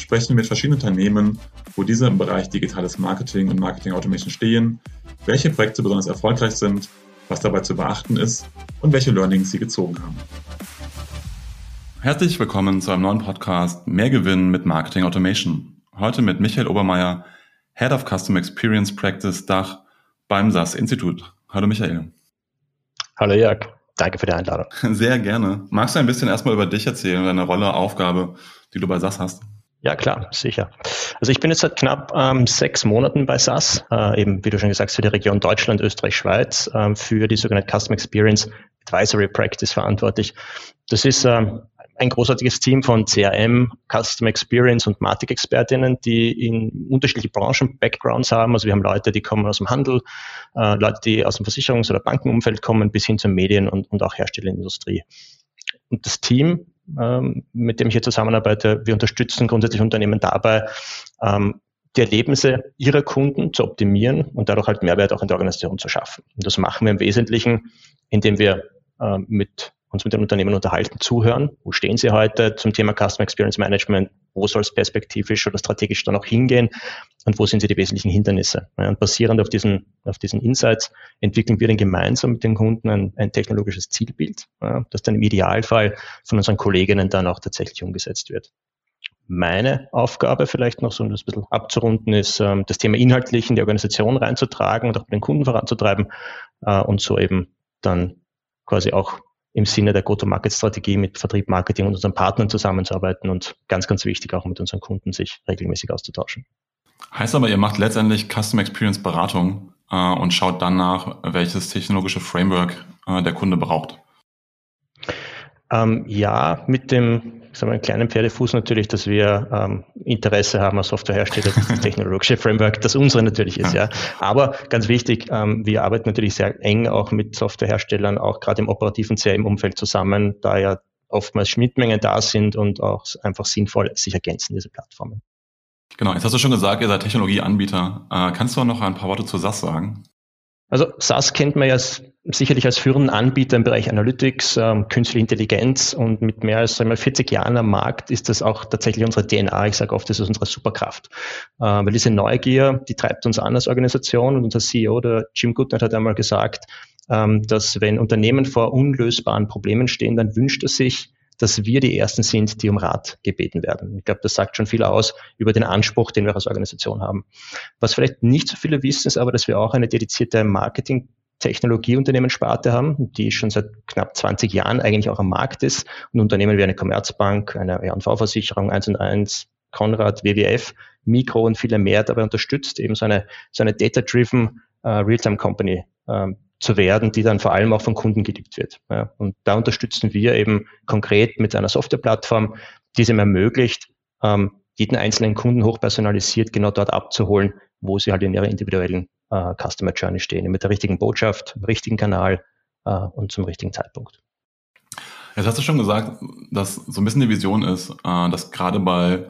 sprechen wir mit verschiedenen Unternehmen, wo diese im Bereich digitales Marketing und Marketing Automation stehen, welche Projekte besonders erfolgreich sind, was dabei zu beachten ist und welche Learnings sie gezogen haben. Herzlich willkommen zu einem neuen Podcast Mehr Gewinn mit Marketing Automation. Heute mit Michael Obermeier, Head of Customer Experience Practice Dach beim SAS Institut. Hallo Michael. Hallo Jörg. Danke für die Einladung. Sehr gerne. Magst du ein bisschen erstmal über dich erzählen, deine Rolle, Aufgabe, die du bei SAS hast? Ja, klar, sicher. Also ich bin jetzt seit knapp ähm, sechs Monaten bei SAS, äh, eben wie du schon gesagt hast, für die Region Deutschland, Österreich, Schweiz, äh, für die sogenannte Custom Experience Advisory Practice verantwortlich. Das ist ähm, ein großartiges Team von CRM, Custom Experience und Matic-Expertinnen, die in unterschiedliche Branchen Backgrounds haben. Also wir haben Leute, die kommen aus dem Handel, äh, Leute, die aus dem Versicherungs- oder Bankenumfeld kommen, bis hin zur Medien- und, und auch Herstellerindustrie. Und das Team, ähm, mit dem ich hier zusammenarbeite, wir unterstützen grundsätzlich Unternehmen dabei, ähm, die Erlebnisse ihrer Kunden zu optimieren und dadurch halt Mehrwert auch in der Organisation zu schaffen. Und das machen wir im Wesentlichen, indem wir äh, mit uns mit den Unternehmen unterhalten, zuhören. Wo stehen sie heute zum Thema Customer Experience Management? Wo soll es perspektivisch oder strategisch dann auch hingehen? Und wo sind sie die wesentlichen Hindernisse? und basierend auf diesen, auf diesen Insights entwickeln wir dann gemeinsam mit den Kunden ein, ein technologisches Zielbild, das dann im Idealfall von unseren Kolleginnen dann auch tatsächlich umgesetzt wird. Meine Aufgabe vielleicht noch so ein bisschen abzurunden ist, ähm, das Thema inhaltlich in die Organisation reinzutragen und auch den Kunden voranzutreiben äh, und so eben dann quasi auch im Sinne der Go-to-Market-Strategie mit Vertrieb, Marketing und unseren Partnern zusammenzuarbeiten und ganz, ganz wichtig auch mit unseren Kunden sich regelmäßig auszutauschen. Heißt aber, ihr macht letztendlich Custom Experience Beratung äh, und schaut dann nach, welches technologische Framework äh, der Kunde braucht. Ähm, ja, mit dem ich sage mal, einen kleinen Pferdefuß natürlich, dass wir ähm, Interesse haben als Softwarehersteller, das technologische Framework, das unsere natürlich ist, ja. Aber ganz wichtig, ähm, wir arbeiten natürlich sehr eng auch mit Softwareherstellern, auch gerade im operativen CRM-Umfeld zusammen, da ja oftmals Schnittmengen da sind und auch einfach sinnvoll sich ergänzen, diese Plattformen. Genau, jetzt hast du schon gesagt, ihr seid Technologieanbieter. Äh, kannst du noch ein paar Worte zu SAS sagen? Also SAS kennt man ja sicherlich als führenden Anbieter im Bereich Analytics, ähm, künstliche Intelligenz und mit mehr als sagen wir, 40 Jahren am Markt ist das auch tatsächlich unsere DNA. Ich sage oft, das ist unsere Superkraft. Äh, weil diese Neugier, die treibt uns an als Organisation und unser CEO, der Jim Goodnight, hat einmal gesagt, ähm, dass wenn Unternehmen vor unlösbaren Problemen stehen, dann wünscht er sich, dass wir die Ersten sind, die um Rat gebeten werden. Ich glaube, das sagt schon viel aus über den Anspruch, den wir als Organisation haben. Was vielleicht nicht so viele wissen, ist aber, dass wir auch eine dedizierte Marketing Technologieunternehmenssparte haben, die schon seit knapp 20 Jahren eigentlich auch am Markt ist und Unternehmen wie eine Commerzbank, eine R&V-Versicherung 1 und 1, Konrad, WWF, Mikro und viele mehr dabei unterstützt, eben so eine, so eine Data-Driven uh, Real-Time Company uh, zu werden, die dann vor allem auch von Kunden geliebt wird. Ja, und da unterstützen wir eben konkret mit einer Softwareplattform, die es ihm ermöglicht, ähm, jeden einzelnen Kunden hochpersonalisiert genau dort abzuholen, wo sie halt in ihrer individuellen äh, Customer Journey stehen, mit der richtigen Botschaft, im richtigen Kanal äh, und zum richtigen Zeitpunkt. Jetzt hast du schon gesagt, dass so ein bisschen die Vision ist, äh, dass gerade bei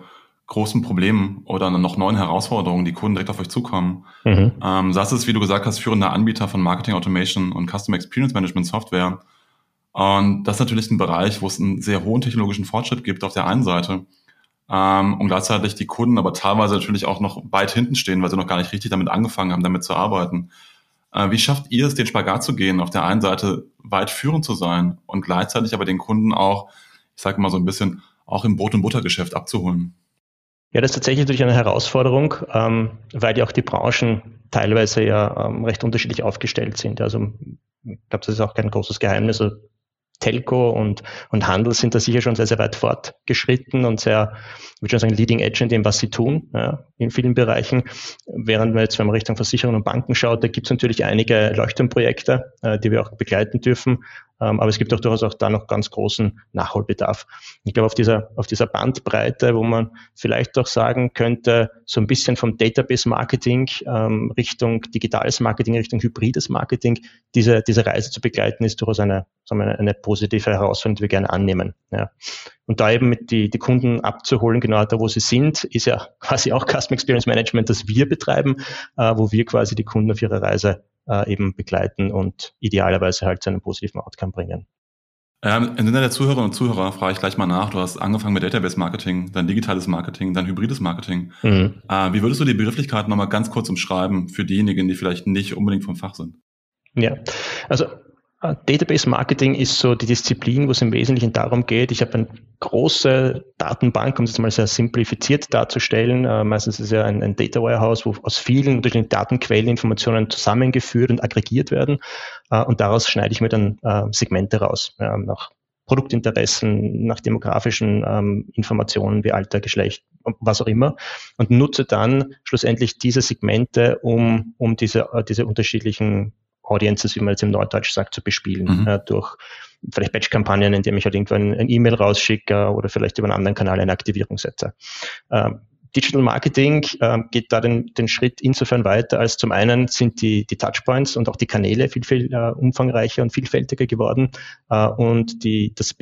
großen Problemen oder noch neuen Herausforderungen, die Kunden direkt auf euch zukommen. Mhm. Ähm, SAS ist, wie du gesagt hast, führender Anbieter von Marketing Automation und Customer Experience Management Software. Und das ist natürlich ein Bereich, wo es einen sehr hohen technologischen Fortschritt gibt auf der einen Seite ähm, und gleichzeitig die Kunden aber teilweise natürlich auch noch weit hinten stehen, weil sie noch gar nicht richtig damit angefangen haben, damit zu arbeiten. Äh, wie schafft ihr es, den Spagat zu gehen, auf der einen Seite weit führend zu sein und gleichzeitig aber den Kunden auch, ich sage mal so ein bisschen, auch im Brot- und Buttergeschäft abzuholen? Ja, das ist tatsächlich natürlich eine Herausforderung, ähm, weil ja auch die Branchen teilweise ja ähm, recht unterschiedlich aufgestellt sind. Also ich glaube, das ist auch kein großes Geheimnis. Also Telco und, und Handel sind da sicher schon sehr, sehr weit fortgeschritten und sehr, ich würde schon sagen, leading edge in dem, was sie tun, ja, in vielen Bereichen. Während wir jetzt, wenn man Richtung Versicherungen und Banken schaut, da gibt es natürlich einige Leuchtturmprojekte, äh, die wir auch begleiten dürfen. Ähm, aber es gibt auch durchaus auch da noch ganz großen Nachholbedarf. Ich glaube, auf dieser, auf dieser Bandbreite, wo man vielleicht auch sagen könnte, so ein bisschen vom Database-Marketing ähm, Richtung digitales Marketing, Richtung hybrides Marketing, diese, diese Reise zu begleiten, ist durchaus eine, sagen wir, eine positive Herausforderung, die wir gerne annehmen. Ja. Und da eben mit die, die Kunden abzuholen, genau da, wo sie sind, ist ja quasi auch Customer Experience Management, das wir betreiben, äh, wo wir quasi die Kunden auf ihrer Reise äh, eben begleiten und idealerweise halt zu einem positiven Outcome bringen. Ähm, Im Sinne der Zuhörerinnen und Zuhörer frage ich gleich mal nach. Du hast angefangen mit Database-Marketing, dann digitales Marketing, dann hybrides Marketing. Mhm. Äh, wie würdest du die Begrifflichkeiten nochmal ganz kurz umschreiben für diejenigen, die vielleicht nicht unbedingt vom Fach sind? Ja, also Database Marketing ist so die Disziplin, wo es im Wesentlichen darum geht, ich habe eine große Datenbank, um es mal sehr simplifiziert darzustellen. Äh, meistens ist es ja ein, ein, Data Warehouse, wo aus vielen unterschiedlichen Datenquellen Informationen zusammengeführt und aggregiert werden. Äh, und daraus schneide ich mir dann äh, Segmente raus, nach Produktinteressen, nach demografischen ähm, Informationen wie Alter, Geschlecht, was auch immer. Und nutze dann schlussendlich diese Segmente, um, um diese, äh, diese unterschiedlichen Audiences, wie man jetzt im Norddeutsch sagt, zu bespielen. Mhm. Äh, durch vielleicht Batch-Kampagnen, indem ich halt irgendwann ein E-Mail rausschicke oder vielleicht über einen anderen Kanal eine Aktivierung setze. Ähm, Digital Marketing äh, geht da den, den Schritt insofern weiter, als zum einen sind die, die Touchpoints und auch die Kanäle viel, viel äh, umfangreicher und vielfältiger geworden äh, und die, das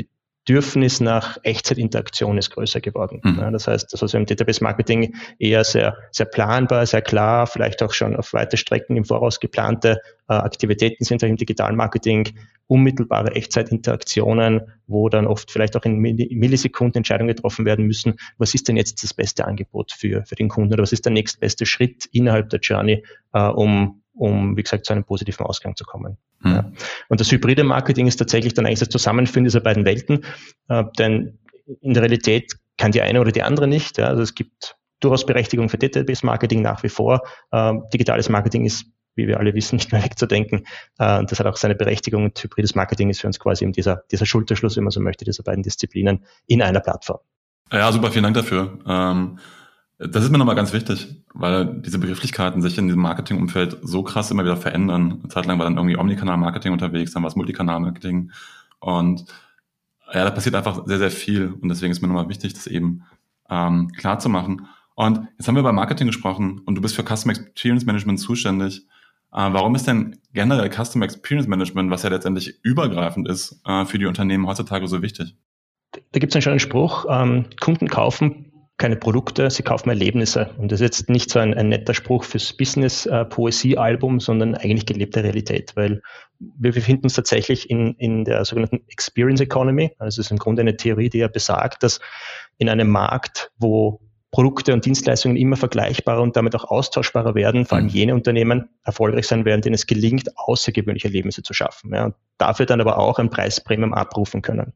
Bedürfnis nach Echtzeitinteraktion ist größer geworden. Mhm. Ja, das heißt, das also im Database Marketing eher sehr, sehr planbar, sehr klar, vielleicht auch schon auf weite Strecken im Voraus geplante äh, Aktivitäten sind im digitalen Marketing unmittelbare Echtzeitinteraktionen, wo dann oft vielleicht auch in Millisekunden Entscheidungen getroffen werden müssen. Was ist denn jetzt das beste Angebot für, für den Kunden oder was ist der nächstbeste Schritt innerhalb der Journey, äh, um um, wie gesagt, zu einem positiven Ausgang zu kommen. Mhm. Ja. Und das hybride Marketing ist tatsächlich dann eigentlich das Zusammenführen dieser beiden Welten, äh, denn in der Realität kann die eine oder die andere nicht. Ja. Also es gibt durchaus Berechtigung für Database-Marketing nach wie vor. Äh, digitales Marketing ist, wie wir alle wissen, nicht mehr wegzudenken. Äh, das hat auch seine Berechtigung und hybrides Marketing ist für uns quasi eben dieser, dieser Schulterschluss, wenn man so möchte, dieser beiden Disziplinen in einer Plattform. Ja, super, vielen Dank dafür. Ähm das ist mir nochmal ganz wichtig, weil diese Begrifflichkeiten sich in diesem Marketingumfeld so krass immer wieder verändern. Eine Zeit lang war dann irgendwie Omnikanal-Marketing unterwegs, dann war es Multikanal-Marketing. Und ja, da passiert einfach sehr, sehr viel. Und deswegen ist mir nochmal wichtig, das eben ähm, klar zu machen. Und jetzt haben wir über Marketing gesprochen und du bist für Customer Experience Management zuständig. Äh, warum ist denn generell Customer Experience Management, was ja letztendlich übergreifend ist, äh, für die Unternehmen heutzutage so wichtig? Da gibt es einen schönen Spruch, ähm, Kunden kaufen keine Produkte, sie kaufen Erlebnisse. Und das ist jetzt nicht so ein, ein netter Spruch fürs Business-Poesie-Album, äh, sondern eigentlich gelebte Realität, weil wir befinden uns tatsächlich in, in der sogenannten Experience Economy. Also es ist im Grunde eine Theorie, die ja besagt, dass in einem Markt, wo Produkte und Dienstleistungen immer vergleichbarer und damit auch austauschbarer werden, vor allem mhm. jene Unternehmen erfolgreich sein werden, denen es gelingt, außergewöhnliche Erlebnisse zu schaffen. Ja, und dafür dann aber auch ein Preispremium abrufen können. Und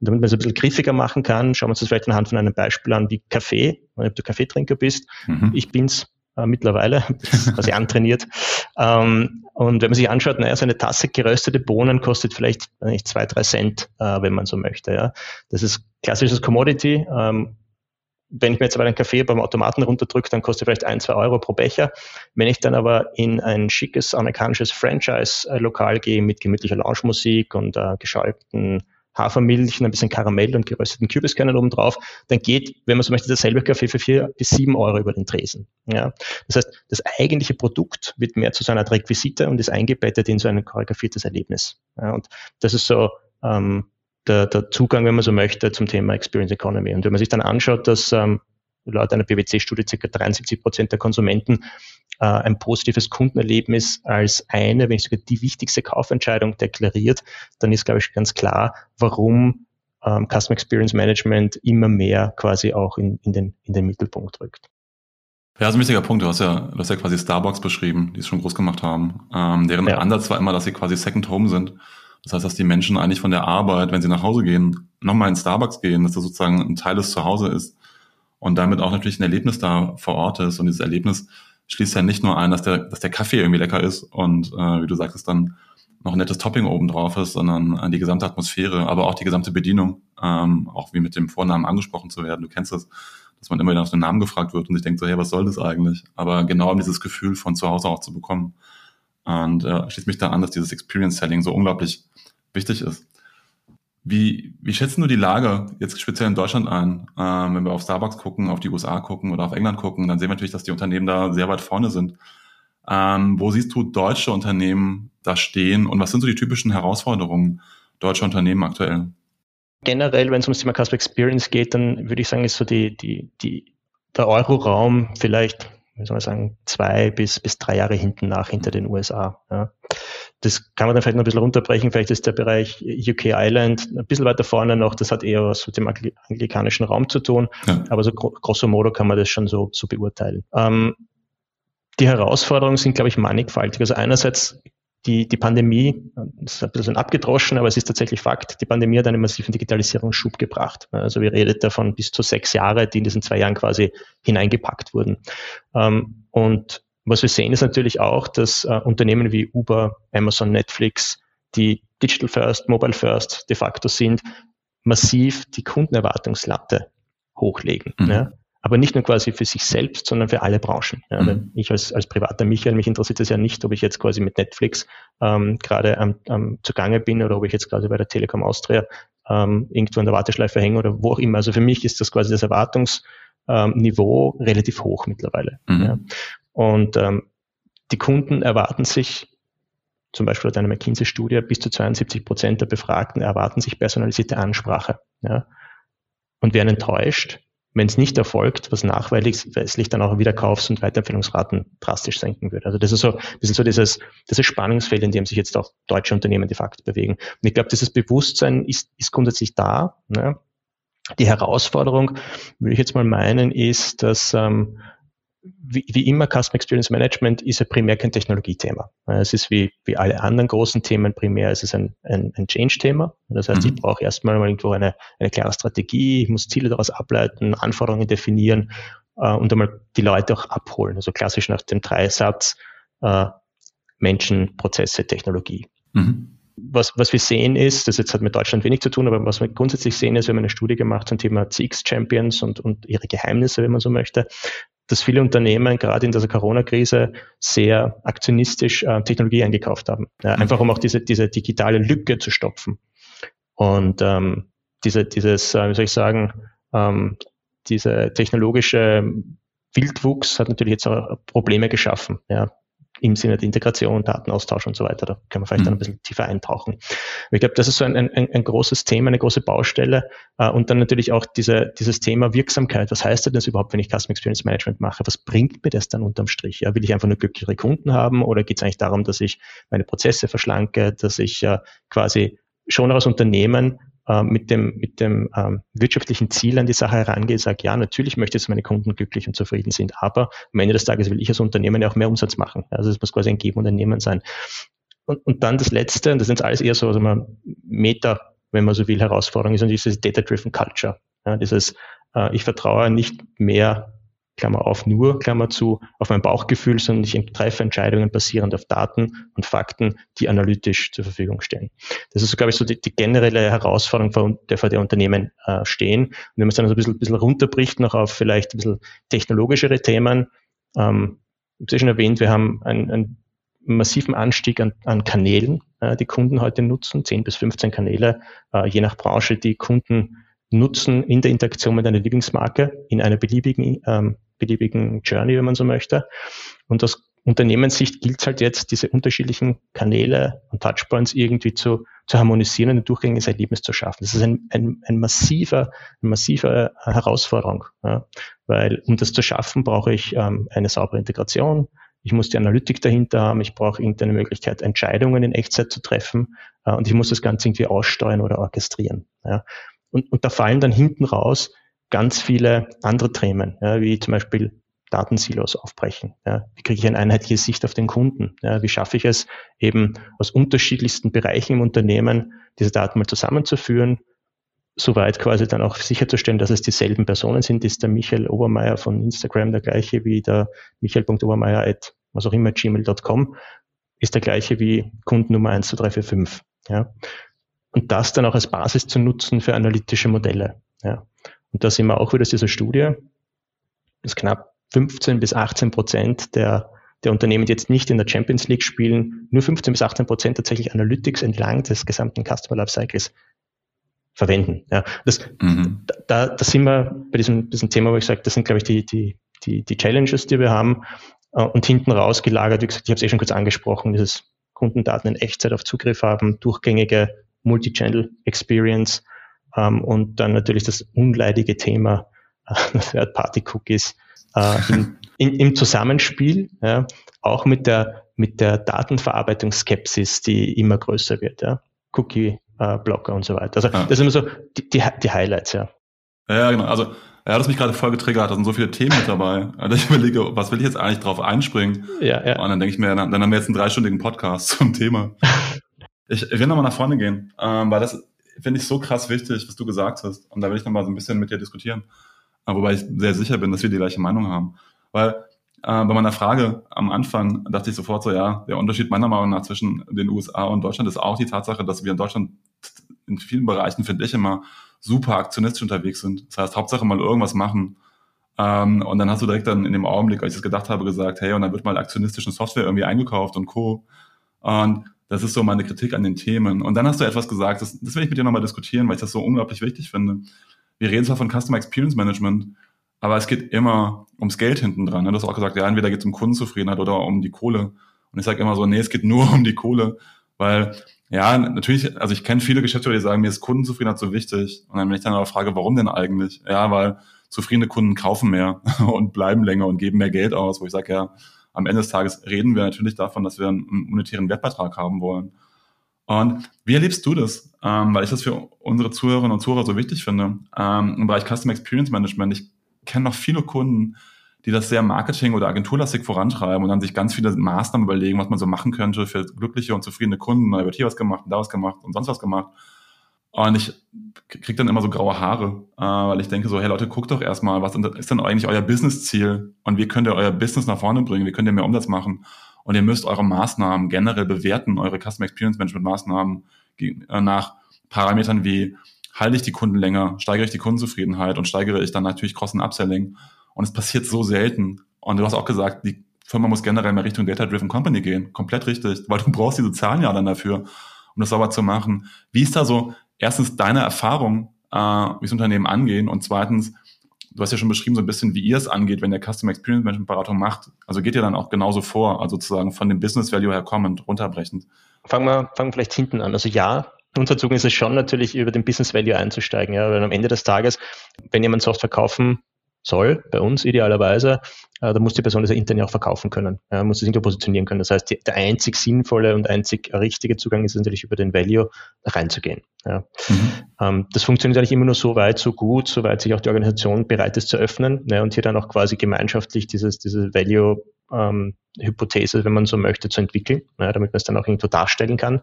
damit man es ein bisschen griffiger machen kann, schauen wir uns das vielleicht anhand von einem Beispiel an wie Kaffee, wenn du Kaffeetrinker bist. Mhm. Ich bin's äh, mittlerweile, quasi antrainiert. Ähm, und wenn man sich anschaut, naja, so eine Tasse geröstete Bohnen kostet vielleicht nicht zwei, drei Cent, äh, wenn man so möchte. Ja. Das ist klassisches Commodity. Ähm, wenn ich mir jetzt aber einen Kaffee beim Automaten runterdrücke, dann kostet vielleicht ein, zwei Euro pro Becher. Wenn ich dann aber in ein schickes amerikanisches Franchise-Lokal gehe mit gemütlicher Lounge-Musik und äh, geschäumten Hafermilch, ein bisschen Karamell und gerösteten Kürbiskernen oben drauf, dann geht, wenn man so möchte, derselbe Kaffee für vier bis sieben Euro über den Tresen. Ja. Das heißt, das eigentliche Produkt wird mehr zu seiner Art Requisite und ist eingebettet in so ein choreografiertes Erlebnis. Ja. Und das ist so ähm, der, der Zugang, wenn man so möchte, zum Thema Experience Economy. Und wenn man sich dann anschaut, dass ähm, laut einer PwC-Studie ca. 73 Prozent der Konsumenten äh, ein positives Kundenerlebnis als eine, wenn nicht sogar die wichtigste Kaufentscheidung deklariert, dann ist, glaube ich, ganz klar, warum ähm, Customer Experience Management immer mehr quasi auch in, in, den, in den Mittelpunkt rückt. Ja, das ist ein wichtiger Punkt. Du hast ja, du hast ja quasi Starbucks beschrieben, die es schon groß gemacht haben. Ähm, deren ja. Ansatz war immer, dass sie quasi Second Home sind. Das heißt, dass die Menschen eigentlich von der Arbeit, wenn sie nach Hause gehen, nochmal in Starbucks gehen, dass das sozusagen ein Teil des Zuhause ist und damit auch natürlich ein Erlebnis da vor Ort ist. Und dieses Erlebnis schließt ja nicht nur ein, dass der, dass der Kaffee irgendwie lecker ist und äh, wie du sagtest, dann noch ein nettes Topping oben drauf ist, sondern äh, die gesamte Atmosphäre, aber auch die gesamte Bedienung, ähm, auch wie mit dem Vornamen angesprochen zu werden. Du kennst das, dass man immer wieder nach dem Namen gefragt wird und sich denkt so, hey, was soll das eigentlich? Aber genau um dieses Gefühl von zu Hause auch zu bekommen. Und äh, schließt mich da an, dass dieses Experience Selling so unglaublich wichtig ist. Wie, wie schätzen du die Lage jetzt speziell in Deutschland ein? Ähm, wenn wir auf Starbucks gucken, auf die USA gucken oder auf England gucken, dann sehen wir natürlich, dass die Unternehmen da sehr weit vorne sind. Ähm, wo siehst du deutsche Unternehmen da stehen und was sind so die typischen Herausforderungen deutscher Unternehmen aktuell? Generell, wenn es ums Thema Customer Experience geht, dann würde ich sagen, ist so die, die, die, der Euroraum vielleicht, wie soll man sagen, zwei bis, bis drei Jahre hinten nach hinter den USA. Ja. Das kann man dann vielleicht noch ein bisschen runterbrechen. Vielleicht ist der Bereich UK Island ein bisschen weiter vorne noch. Das hat eher was mit dem anglikanischen Raum zu tun. Ja. Aber so grosso modo kann man das schon so, so beurteilen. Ähm, die Herausforderungen sind, glaube ich, mannigfaltig. Also einerseits die, die Pandemie, das ist ein bisschen abgedroschen, aber es ist tatsächlich Fakt, die Pandemie hat einen massiven Digitalisierungsschub gebracht. Also wir reden davon bis zu sechs Jahre, die in diesen zwei Jahren quasi hineingepackt wurden. Ähm, und was wir sehen ist natürlich auch, dass äh, Unternehmen wie Uber, Amazon, Netflix, die Digital First, Mobile First de facto sind, massiv die Kundenerwartungslatte hochlegen. Mhm. Ja aber nicht nur quasi für sich selbst, sondern für alle Branchen. Ja, mhm. Ich als, als privater Michael, mich interessiert es ja nicht, ob ich jetzt quasi mit Netflix ähm, gerade am, am zugange bin oder ob ich jetzt quasi bei der Telekom Austria ähm, irgendwo in der Warteschleife hänge oder wo auch immer. Also für mich ist das quasi das Erwartungsniveau ähm, relativ hoch mittlerweile. Mhm. Ja. Und ähm, die Kunden erwarten sich zum Beispiel laut einer McKinsey-Studie, bis zu 72 Prozent der Befragten erwarten sich personalisierte Ansprache. Ja, und werden enttäuscht, wenn es nicht erfolgt, was nachweislich dann auch wieder Kaufs- und Weiterempfehlungsraten drastisch senken würde. Also das ist so, das ist so dieses, dieses Spannungsfeld, in dem sich jetzt auch deutsche Unternehmen de facto bewegen. Und ich glaube, dieses Bewusstsein ist, ist grundsätzlich da. Ne? Die Herausforderung, würde ich jetzt mal meinen, ist, dass ähm, wie, wie immer, Customer Experience Management ist ja primär kein Technologiethema. Es ist wie, wie alle anderen großen Themen primär, es ist ein, ein, ein Change-Thema. Das heißt, mhm. ich brauche erstmal mal irgendwo eine, eine klare Strategie, ich muss Ziele daraus ableiten, Anforderungen definieren äh, und einmal die Leute auch abholen. Also klassisch nach dem Dreisatz äh, Menschen, Prozesse, Technologie. Mhm. Was, was wir sehen ist, das jetzt hat mit Deutschland wenig zu tun, aber was wir grundsätzlich sehen ist, wir haben eine Studie gemacht zum Thema CX-Champions und, und ihre Geheimnisse, wenn man so möchte dass viele Unternehmen gerade in dieser Corona-Krise sehr aktionistisch äh, Technologie eingekauft haben. Ja, mhm. einfach um auch diese, diese digitale Lücke zu stopfen. Und ähm, diese, dieses, äh, wie soll ich sagen, ähm, diese technologische Wildwuchs hat natürlich jetzt auch Probleme geschaffen. Ja im Sinne der Integration, Datenaustausch und so weiter. Da können wir vielleicht mhm. dann ein bisschen tiefer eintauchen. Ich glaube, das ist so ein, ein, ein großes Thema, eine große Baustelle. Äh, und dann natürlich auch diese, dieses Thema Wirksamkeit. Was heißt denn das überhaupt, wenn ich Customer Experience Management mache? Was bringt mir das dann unterm Strich? Ja, will ich einfach nur glücklichere Kunden haben oder geht es eigentlich darum, dass ich meine Prozesse verschlanke, dass ich äh, quasi schon als Unternehmen äh, mit dem, mit dem ähm, wirtschaftlichen Ziel an die Sache herangehe, sage, ja, natürlich möchte ich, dass meine Kunden glücklich und zufrieden sind, aber am Ende des Tages will ich als Unternehmen ja auch mehr Umsatz machen. Also es muss quasi ein Geben und ein Nehmen sein. Und, und dann das Letzte, und das sind alles eher so also mal Meta, wenn man so will, Herausforderung ist und dieses Data-Driven Culture. Ja, dieses, äh, ich vertraue nicht mehr Klammer auf, nur, Klammer zu, auf mein Bauchgefühl, sondern ich treffe Entscheidungen basierend auf Daten und Fakten, die analytisch zur Verfügung stehen. Das ist, glaube ich, so die, die generelle Herausforderung, vor der, vor der Unternehmen äh, stehen. Und wenn man es dann so ein bisschen, ein bisschen runterbricht, noch auf vielleicht ein bisschen technologischere Themen, ähm, ich habe es ja schon erwähnt, wir haben einen, einen massiven Anstieg an, an Kanälen, äh, die Kunden heute nutzen, 10 bis 15 Kanäle, äh, je nach Branche, die Kunden nutzen in der Interaktion mit einer Lieblingsmarke in einer beliebigen ähm, beliebigen Journey, wenn man so möchte. Und aus Unternehmenssicht gilt es halt jetzt, diese unterschiedlichen Kanäle und Touchpoints irgendwie zu, zu harmonisieren und ein durchgängiges Erlebnis zu schaffen. Das ist ein, ein, ein massiver, eine massive Herausforderung. Ja. Weil um das zu schaffen, brauche ich ähm, eine saubere Integration. Ich muss die Analytik dahinter haben. Ich brauche irgendeine Möglichkeit, Entscheidungen in Echtzeit zu treffen. Äh, und ich muss das Ganze irgendwie aussteuern oder orchestrieren. Ja. Und, und da fallen dann hinten raus ganz viele andere Themen, ja, wie zum Beispiel Datensilos aufbrechen. Ja. Wie kriege ich eine einheitliche Sicht auf den Kunden? Ja. Wie schaffe ich es, eben aus unterschiedlichsten Bereichen im Unternehmen diese Daten mal zusammenzuführen, soweit quasi dann auch sicherzustellen, dass es dieselben Personen sind. Ist der Michael Obermeier von Instagram der gleiche wie der Michael.obermeier at was auch immer gmail.com ist der gleiche wie Kundennummer 12345. Ja. Und das dann auch als Basis zu nutzen für analytische Modelle. Ja. Und da sehen wir auch wieder aus dieser Studie, dass knapp 15 bis 18 Prozent der der Unternehmen, die jetzt nicht in der Champions League spielen, nur 15 bis 18 Prozent tatsächlich Analytics entlang des gesamten Customer Life Cycles verwenden. Ja, das, mhm. da, da sind wir bei diesem, diesem Thema, wo ich sage, das sind, glaube ich, die, die, die, die Challenges, die wir haben. Äh, und hinten raus gelagert, wie gesagt, ich habe es eh schon kurz angesprochen, dieses Kundendaten in Echtzeit auf Zugriff haben, durchgängige Multi-Channel Experience ähm, und dann natürlich das unleidige Thema äh, Third-Party-Cookies äh, in, im Zusammenspiel, ja, auch mit der, mit der Datenverarbeitungsskepsis, die immer größer wird. Ja. Cookie-Blocker und so weiter. Also das sind immer so die, die, die Highlights, ja. Ja, genau. Also ja, das mich gerade voll getriggert. Da sind so viele Themen mit dabei. Also ich überlege, was will ich jetzt eigentlich drauf einspringen? Ja, ja. Und dann denke ich mir, dann, dann haben wir jetzt einen dreistündigen Podcast zum Thema. ich, ich will nochmal nach vorne gehen, ähm, weil das finde ich so krass wichtig, was du gesagt hast. Und da will ich nochmal so ein bisschen mit dir diskutieren. Äh, wobei ich sehr sicher bin, dass wir die gleiche Meinung haben. Weil äh, bei meiner Frage am Anfang dachte ich sofort so, ja, der Unterschied meiner Meinung nach zwischen den USA und Deutschland ist auch die Tatsache, dass wir in Deutschland in vielen Bereichen, finde ich immer, super aktionistisch unterwegs sind. Das heißt, Hauptsache mal irgendwas machen. Ähm, und dann hast du direkt dann in dem Augenblick, als ich das gedacht habe, gesagt, hey, und dann wird mal aktionistische Software irgendwie eingekauft und Co. Und das ist so meine Kritik an den Themen. Und dann hast du etwas gesagt, das, das will ich mit dir nochmal diskutieren, weil ich das so unglaublich wichtig finde. Wir reden zwar von Customer Experience Management, aber es geht immer ums Geld hinten dran. Ne? Du hast auch gesagt, ja, entweder geht es um Kundenzufriedenheit oder um die Kohle. Und ich sage immer so, nee, es geht nur um die Kohle, weil ja, natürlich, also ich kenne viele Geschäftsführer, die sagen, mir ist Kundenzufriedenheit so wichtig. Und dann, wenn ich dann aber frage, warum denn eigentlich? Ja, weil zufriedene Kunden kaufen mehr und bleiben länger und geben mehr Geld aus, wo ich sage, ja, am Ende des Tages reden wir natürlich davon, dass wir einen monetären Wertbeitrag haben wollen. Und wie erlebst du das? Ähm, weil ich das für unsere Zuhörerinnen und Zuhörer so wichtig finde. Ähm, Im Bereich Customer Experience Management, ich kenne noch viele Kunden, die das sehr Marketing- oder Agenturlastig vorantreiben und dann sich ganz viele Maßnahmen überlegen, was man so machen könnte für glückliche und zufriedene Kunden. Da wird hier was gemacht, da was gemacht und sonst was gemacht. Und ich kriege dann immer so graue Haare, äh, weil ich denke so, hey Leute, guckt doch erstmal, was ist denn eigentlich euer Business-Ziel und wie könnt ihr euer Business nach vorne bringen, wie könnt ihr mehr Umsatz machen und ihr müsst eure Maßnahmen generell bewerten, eure Customer Experience Management Maßnahmen äh, nach Parametern wie halte ich die Kunden länger, steigere ich die Kundenzufriedenheit und steigere ich dann natürlich Cross- und Upselling und es passiert so selten. Und du hast auch gesagt, die Firma muss generell mehr Richtung Data-Driven Company gehen. Komplett richtig, weil du brauchst diese Zahlen ja dann dafür, um das sauber zu machen. Wie ist da so erstens deine Erfahrung, äh, wie es Unternehmen angehen und zweitens, du hast ja schon beschrieben so ein bisschen, wie ihr es angeht, wenn der Customer Experience Management Beratung macht. Also geht ihr dann auch genauso vor, also sozusagen von dem Business Value her kommend, runterbrechend? Fangen wir, fangen wir vielleicht hinten an. Also ja, unser Zug ist es schon natürlich, über den Business Value einzusteigen. Ja, weil am Ende des Tages, wenn jemand Software kaufen soll, bei uns idealerweise, äh, da muss die Person das ja intern ja auch verkaufen können, ja, muss es irgendwo positionieren können. Das heißt, die, der einzig sinnvolle und einzig richtige Zugang ist natürlich über den Value reinzugehen. Ja. Mhm. Ähm, das funktioniert eigentlich immer nur so weit, so gut, soweit sich auch die Organisation bereit ist zu öffnen ja, und hier dann auch quasi gemeinschaftlich dieses, diese Value ähm, Hypothese, wenn man so möchte, zu entwickeln, ja, damit man es dann auch irgendwo darstellen kann.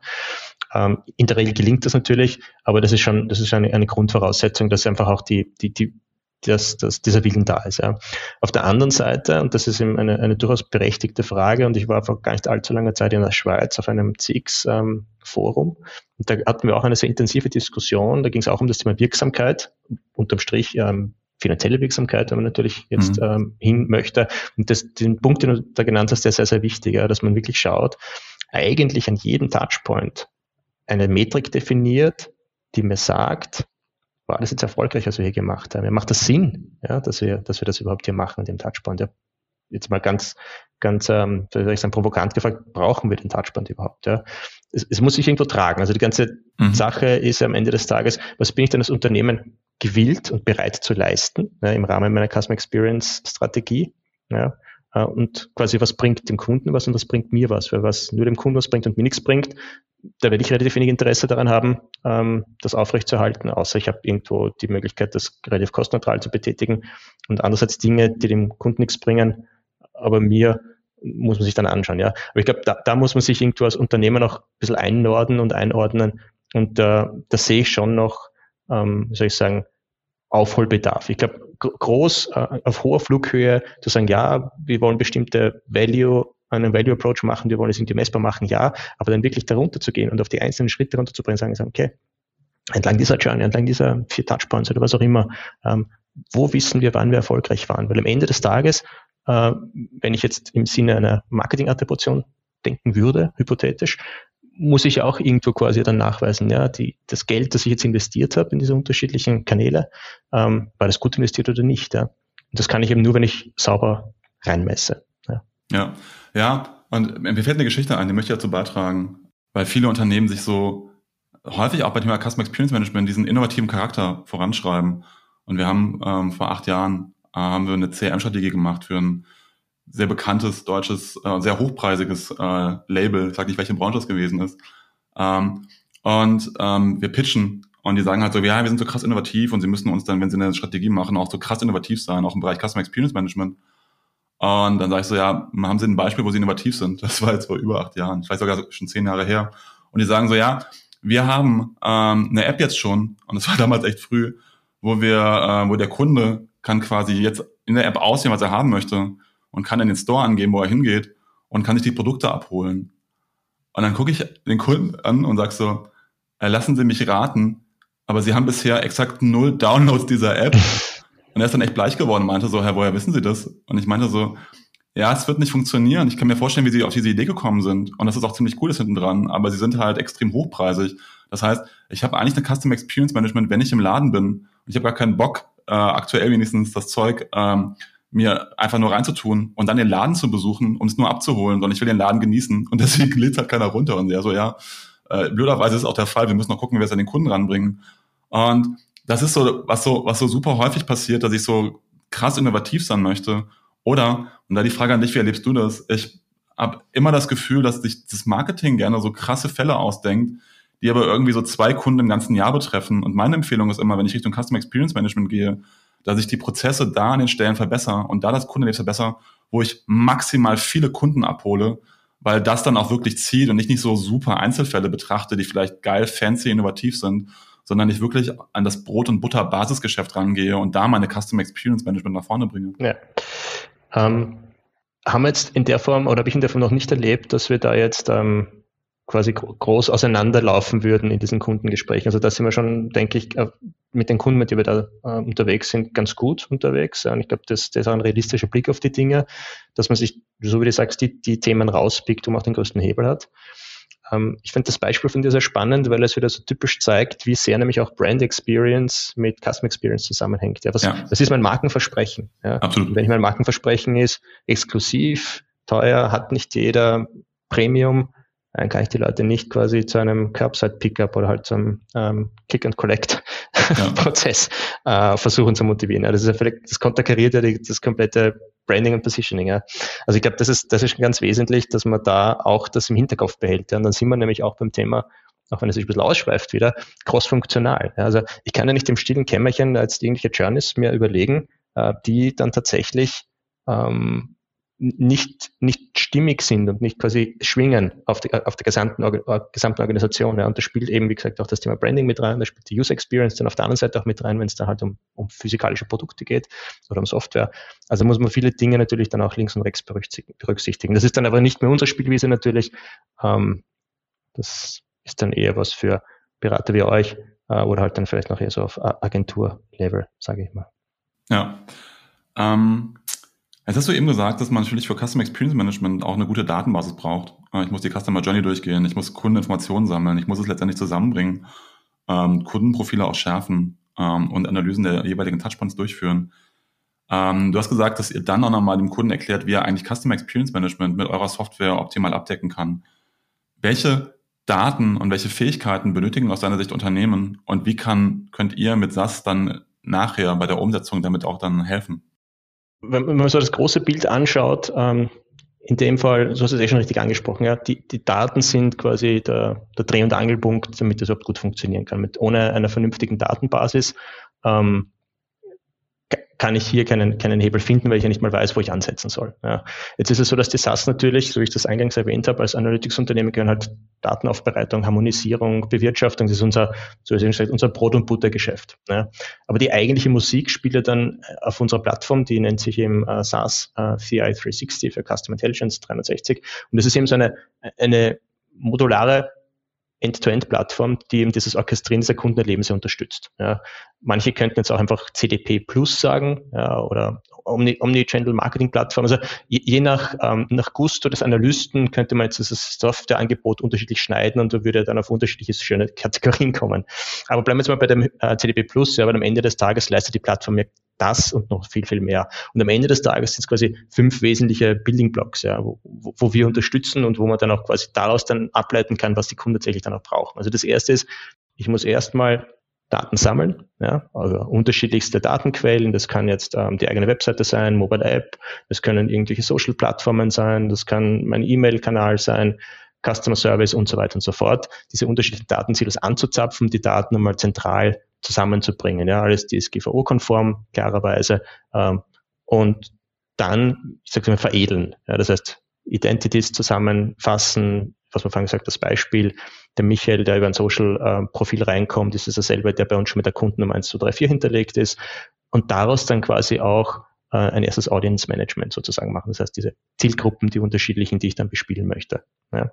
Ähm, in der Regel gelingt das natürlich, aber das ist schon, das ist eine, eine Grundvoraussetzung, dass einfach auch die, die, die dass, dass dieser Willen da ist. Ja. Auf der anderen Seite, und das ist eben eine, eine durchaus berechtigte Frage, und ich war vor gar nicht allzu langer Zeit in der Schweiz auf einem CX-Forum, ähm, und da hatten wir auch eine sehr intensive Diskussion, da ging es auch um das Thema Wirksamkeit, unterm Strich ähm, finanzielle Wirksamkeit, wenn man natürlich jetzt mhm. ähm, hin möchte. Und das, den Punkt, den du da genannt hast, der ist sehr, sehr wichtig, ja, dass man wirklich schaut, eigentlich an jedem Touchpoint eine Metrik definiert, die mir sagt, war das jetzt erfolgreich, was wir hier gemacht haben? Ja, macht das Sinn, ja, dass wir, dass wir das überhaupt hier machen, den Touchpoint? Ja, jetzt mal ganz, ganz, ähm, soll ich sagen, provokant gefragt, brauchen wir den Touchpoint überhaupt? Ja? Es, es muss sich irgendwo tragen. Also die ganze mhm. Sache ist am Ende des Tages, was bin ich denn als Unternehmen gewillt und bereit zu leisten ja, im Rahmen meiner Customer Experience Strategie? Ja? Äh, und quasi, was bringt dem Kunden was und was bringt mir was? Weil was nur dem Kunden was bringt und mir nichts bringt, da werde ich relativ wenig Interesse daran haben, ähm, das aufrechtzuerhalten, außer ich habe irgendwo die Möglichkeit, das relativ kostenneutral zu betätigen. Und andererseits Dinge, die dem Kunden nichts bringen, aber mir muss man sich dann anschauen. Ja. Aber ich glaube, da, da muss man sich irgendwo als Unternehmer noch ein bisschen einnorden und einordnen. Und äh, da sehe ich schon noch, ähm, wie soll ich sagen, Aufholbedarf. Ich glaube, groß äh, auf hoher Flughöhe zu sagen, ja, wir wollen bestimmte Value einen Value Approach machen, wir wollen es irgendwie messbar machen, ja, aber dann wirklich darunter zu gehen und auf die einzelnen Schritte runterzubringen, sagen, sagen, okay, entlang dieser Journey, entlang dieser vier Touchpoints oder was auch immer, ähm, wo wissen wir, wann wir erfolgreich waren? Weil am Ende des Tages äh, wenn ich jetzt im Sinne einer Marketing-Attribution denken würde, hypothetisch, muss ich auch irgendwo quasi dann nachweisen, ja, die, das Geld, das ich jetzt investiert habe in diese unterschiedlichen Kanäle, ähm, war das gut investiert oder nicht. Ja. Und das kann ich eben nur, wenn ich sauber reinmesse. Ja, ja, ja und mir fällt eine Geschichte ein, die möchte ich dazu beitragen, weil viele Unternehmen sich so häufig auch bei Thema Customer Experience Management diesen innovativen Charakter voranschreiben. Und wir haben ähm, vor acht Jahren äh, haben wir eine CRM-Strategie gemacht für ein sehr bekanntes deutsches, äh, sehr hochpreisiges äh, Label, ich sag nicht, welche Branche es gewesen ist. Ähm, und ähm, wir pitchen und die sagen halt so, ja, wir sind so krass innovativ und sie müssen uns dann, wenn sie eine Strategie machen, auch so krass innovativ sein, auch im Bereich Customer Experience Management. Und dann sage ich so, ja, haben Sie ein Beispiel, wo Sie innovativ sind? Das war jetzt vor über acht Jahren, vielleicht sogar schon zehn Jahre her. Und die sagen so, ja, wir haben ähm, eine App jetzt schon, und das war damals echt früh, wo wir, äh, wo der Kunde kann quasi jetzt in der App aussehen, was er haben möchte und kann in den Store angeben, wo er hingeht und kann sich die Produkte abholen. Und dann gucke ich den Kunden an und sag so, äh, lassen Sie mich raten, aber Sie haben bisher exakt null Downloads dieser App. Und er ist dann echt bleich geworden und meinte so, Herr, woher wissen Sie das? Und ich meinte so, ja, es wird nicht funktionieren. Ich kann mir vorstellen, wie Sie auf diese Idee gekommen sind. Und das ist auch ziemlich cool ist hinten dran, aber sie sind halt extrem hochpreisig. Das heißt, ich habe eigentlich eine Custom Experience Management, wenn ich im Laden bin. Und ich habe gar keinen Bock, äh, aktuell wenigstens das Zeug ähm, mir einfach nur reinzutun und dann den Laden zu besuchen, um es nur abzuholen, sondern ich will den Laden genießen und deswegen lädt halt keiner runter und ja, so ja, äh, blöderweise ist auch der Fall, wir müssen noch gucken, wie wir es an den Kunden ranbringen. Und das ist so, was so, was so super häufig passiert, dass ich so krass innovativ sein möchte. Oder, und da die Frage an dich, wie erlebst du das? Ich habe immer das Gefühl, dass sich das Marketing gerne so krasse Fälle ausdenkt, die aber irgendwie so zwei Kunden im ganzen Jahr betreffen. Und meine Empfehlung ist immer, wenn ich Richtung Customer Experience Management gehe, dass ich die Prozesse da an den Stellen verbessere und da das Kundenerlebnis verbessere, wo ich maximal viele Kunden abhole, weil das dann auch wirklich zieht und ich nicht so super Einzelfälle betrachte, die vielleicht geil, fancy, innovativ sind, sondern ich wirklich an das Brot- und Butter-Basisgeschäft rangehe und da meine Customer Experience Management nach vorne bringe. Ja. Ähm, haben wir jetzt in der Form oder habe ich in der Form noch nicht erlebt, dass wir da jetzt ähm, quasi groß auseinanderlaufen würden in diesen Kundengesprächen. Also da sind wir schon, denke ich, äh, mit den Kunden, mit denen wir da äh, unterwegs sind, ganz gut unterwegs. Und ich glaube, das, das ist auch ein realistischer Blick auf die Dinge, dass man sich, so wie du sagst, die, die Themen rauspickt, wo man auch den größten Hebel hat. Ähm, ich finde das Beispiel von dir sehr spannend, weil es wieder so typisch zeigt, wie sehr nämlich auch Brand Experience mit Custom Experience zusammenhängt. Ja, was, ja. Das ist mein Markenversprechen. Ja. Absolut. Wenn ich mein Markenversprechen ist, exklusiv, teuer, hat nicht jeder, Premium, dann kann ich die Leute nicht quasi zu einem Curbside-Pickup oder halt zum ähm, Click-and-Collect-Prozess ja. äh, versuchen zu motivieren. Ja, das ist ja völlig, das konterkariert ja die, das komplette Branding und Positioning. Ja. Also ich glaube, das ist, das ist ganz wesentlich, dass man da auch das im Hinterkopf behält. Ja. Und dann sind wir nämlich auch beim Thema, auch wenn es sich ein bisschen ausschweift wieder, cross-funktional. Ja. Also ich kann ja nicht im stillen Kämmerchen als irgendwelche Journeys mir überlegen, äh, die dann tatsächlich ähm, nicht, nicht stimmig sind und nicht quasi schwingen auf, die, auf der gesamten, gesamten Organisation. Ja. Und da spielt eben, wie gesagt, auch das Thema Branding mit rein, da spielt die User Experience dann auf der anderen Seite auch mit rein, wenn es da halt um, um physikalische Produkte geht oder um Software. Also muss man viele Dinge natürlich dann auch links und rechts berücksichtigen. Das ist dann aber nicht mehr unsere Spielwiese natürlich. Ähm, das ist dann eher was für Berater wie euch äh, oder halt dann vielleicht noch eher so auf Agentur-Level, sage ich mal. Ja. Ähm, Jetzt hast du eben gesagt, dass man natürlich für Customer Experience Management auch eine gute Datenbasis braucht. Ich muss die Customer Journey durchgehen, ich muss Kundeninformationen sammeln, ich muss es letztendlich zusammenbringen, ähm, Kundenprofile auch schärfen ähm, und Analysen der jeweiligen Touchpoints durchführen. Ähm, du hast gesagt, dass ihr dann auch nochmal dem Kunden erklärt, wie er eigentlich Customer Experience Management mit eurer Software optimal abdecken kann. Welche Daten und welche Fähigkeiten benötigen aus deiner Sicht Unternehmen und wie kann, könnt ihr mit SAS dann nachher bei der Umsetzung damit auch dann helfen? Wenn, man so das große Bild anschaut, ähm, in dem Fall, so hast du es eh schon richtig angesprochen, ja, die, die Daten sind quasi der, der Dreh- und Angelpunkt, damit das überhaupt gut funktionieren kann. Mit, ohne einer vernünftigen Datenbasis ähm, kann ich hier keinen, keinen Hebel finden, weil ich ja nicht mal weiß, wo ich ansetzen soll. Ja. Jetzt ist es so, dass die SAS natürlich, so wie ich das eingangs erwähnt habe, als Analytics-Unternehmen gehören halt Datenaufbereitung, Harmonisierung, Bewirtschaftung, das ist unser, so ist gesagt, unser Brot- und Buttergeschäft. Ja. Aber die eigentliche Musik spielt ja dann auf unserer Plattform, die nennt sich eben äh, SAS äh, CI 360 für Custom Intelligence 360. Und das ist eben so eine, eine modulare End-to-End-Plattform, die eben dieses Orchestrieren dieser Kundenerlebnisse unterstützt. Ja. Manche könnten jetzt auch einfach CDP Plus sagen ja, oder Omni-Channel-Marketing-Plattform. Also je, je nach, ähm, nach Gusto des Analysten könnte man jetzt das Softwareangebot unterschiedlich schneiden und da würde dann auf unterschiedliche schöne Kategorien kommen. Aber bleiben wir jetzt mal bei dem äh, CDP Plus, ja, aber am Ende des Tages leistet die Plattform ja das und noch viel, viel mehr. Und am Ende des Tages sind es quasi fünf wesentliche Building Blocks, ja, wo, wo wir unterstützen und wo man dann auch quasi daraus dann ableiten kann, was die Kunden tatsächlich dann auch brauchen. Also das erste ist, ich muss erstmal Daten sammeln, ja, also unterschiedlichste Datenquellen. Das kann jetzt ähm, die eigene Webseite sein, Mobile App, das können irgendwelche Social-Plattformen sein, das kann mein E-Mail-Kanal sein, Customer Service und so weiter und so fort. Diese unterschiedlichen Datensilos anzuzapfen, die Daten einmal zentral zusammenzubringen. Ja, alles DSGVO-konform, klarerweise. Ähm, und dann, ich sage mal, veredeln. Ja, das heißt, Identities zusammenfassen, was man vorhin gesagt das Beispiel, der Michael, der über ein Social-Profil äh, reinkommt, ist es derselbe, der bei uns schon mit der Kundennummer 1, 2, 3, 4 hinterlegt ist. Und daraus dann quasi auch äh, ein erstes Audience Management sozusagen machen. Das heißt, diese Zielgruppen, die unterschiedlichen, die ich dann bespielen möchte. Ja.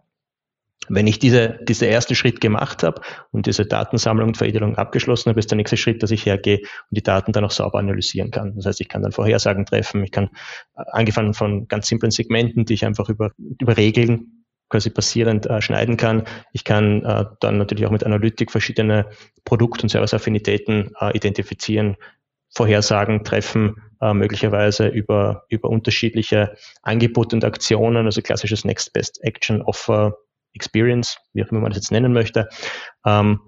Wenn ich diese, diese ersten Schritt gemacht habe und diese Datensammlung und Veredelung abgeschlossen habe, ist der nächste Schritt, dass ich hergehe und die Daten dann auch sauber analysieren kann. Das heißt, ich kann dann Vorhersagen treffen, ich kann äh, angefangen von ganz simplen Segmenten, die ich einfach über, über Regeln quasi basierend äh, schneiden kann. Ich kann äh, dann natürlich auch mit Analytik verschiedene Produkt- und Serviceaffinitäten äh, identifizieren, Vorhersagen treffen, äh, möglicherweise über, über unterschiedliche Angebote und Aktionen, also klassisches Next Best Action Offer Experience, wie auch immer man das jetzt nennen möchte, ähm,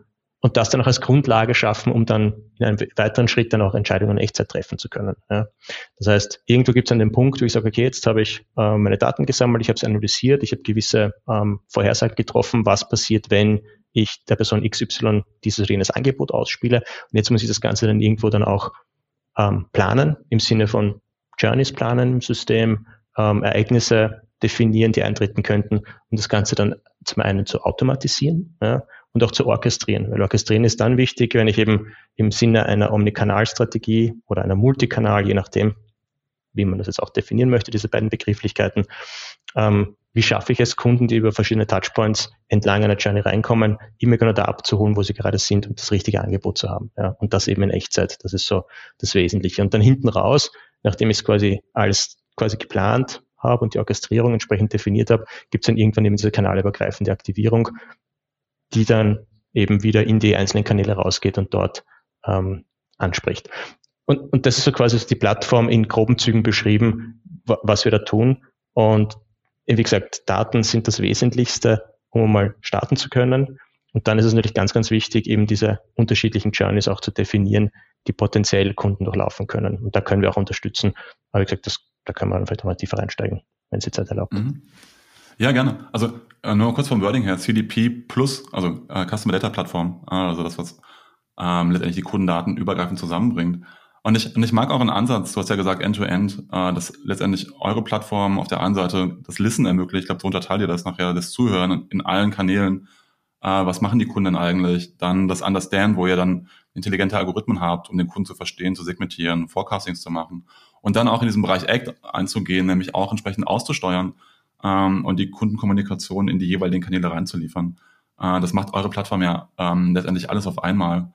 und das dann auch als Grundlage schaffen, um dann in einem weiteren Schritt dann auch Entscheidungen in Echtzeit treffen zu können. Ja. Das heißt, irgendwo gibt es an den Punkt, wo ich sage, okay, jetzt habe ich äh, meine Daten gesammelt, ich habe sie analysiert, ich habe gewisse ähm, Vorhersagen getroffen, was passiert, wenn ich der Person XY dieses oder jenes Angebot ausspiele. Und jetzt muss ich das Ganze dann irgendwo dann auch ähm, planen, im Sinne von Journeys planen im System, ähm, Ereignisse definieren, die eintreten könnten, um das Ganze dann zum einen zu automatisieren ja, und auch zu orchestrieren. Weil orchestrieren ist dann wichtig, wenn ich eben im Sinne einer Omnikanalstrategie oder einer Multikanal, je nachdem, wie man das jetzt auch definieren möchte, diese beiden Begrifflichkeiten, ähm, wie schaffe ich es, Kunden, die über verschiedene Touchpoints entlang einer Journey reinkommen, immer genau da abzuholen, wo sie gerade sind und das richtige Angebot zu haben. Ja, und das eben in Echtzeit. Das ist so das Wesentliche. Und dann hinten raus, nachdem ich es quasi alles quasi geplant habe und die Orchestrierung entsprechend definiert habe, gibt es dann irgendwann eben diese kanalübergreifende Aktivierung, die dann eben wieder in die einzelnen Kanäle rausgeht und dort ähm, anspricht. Und, und das ist so quasi die Plattform in groben Zügen beschrieben, was wir da tun. Und wie gesagt, Daten sind das Wesentlichste, um mal starten zu können. Und dann ist es natürlich ganz, ganz wichtig, eben diese unterschiedlichen Journeys auch zu definieren, die potenziell Kunden durchlaufen können. Und da können wir auch unterstützen. Aber wie gesagt, das da können wir vielleicht mal tiefer einsteigen, wenn es die Zeit erlaubt. Mhm. Ja, gerne. Also äh, nur kurz vom Wording her, CDP Plus, also äh, Customer Data Plattform, äh, also das, was ähm, letztendlich die Kundendaten übergreifend zusammenbringt. Und ich, und ich mag euren Ansatz, du hast ja gesagt End-to-End, -End, äh, dass letztendlich eure Plattform auf der einen Seite das Listen ermöglicht, ich glaube, so unterteilt ihr das nachher, das Zuhören in allen Kanälen, äh, was machen die Kunden eigentlich, dann das Understand, wo ihr dann intelligente Algorithmen habt, um den Kunden zu verstehen, zu segmentieren, Forecastings zu machen und dann auch in diesem Bereich Act einzugehen, nämlich auch entsprechend auszusteuern ähm, und die Kundenkommunikation in die jeweiligen Kanäle reinzuliefern. Äh, das macht eure Plattform ja ähm, letztendlich alles auf einmal.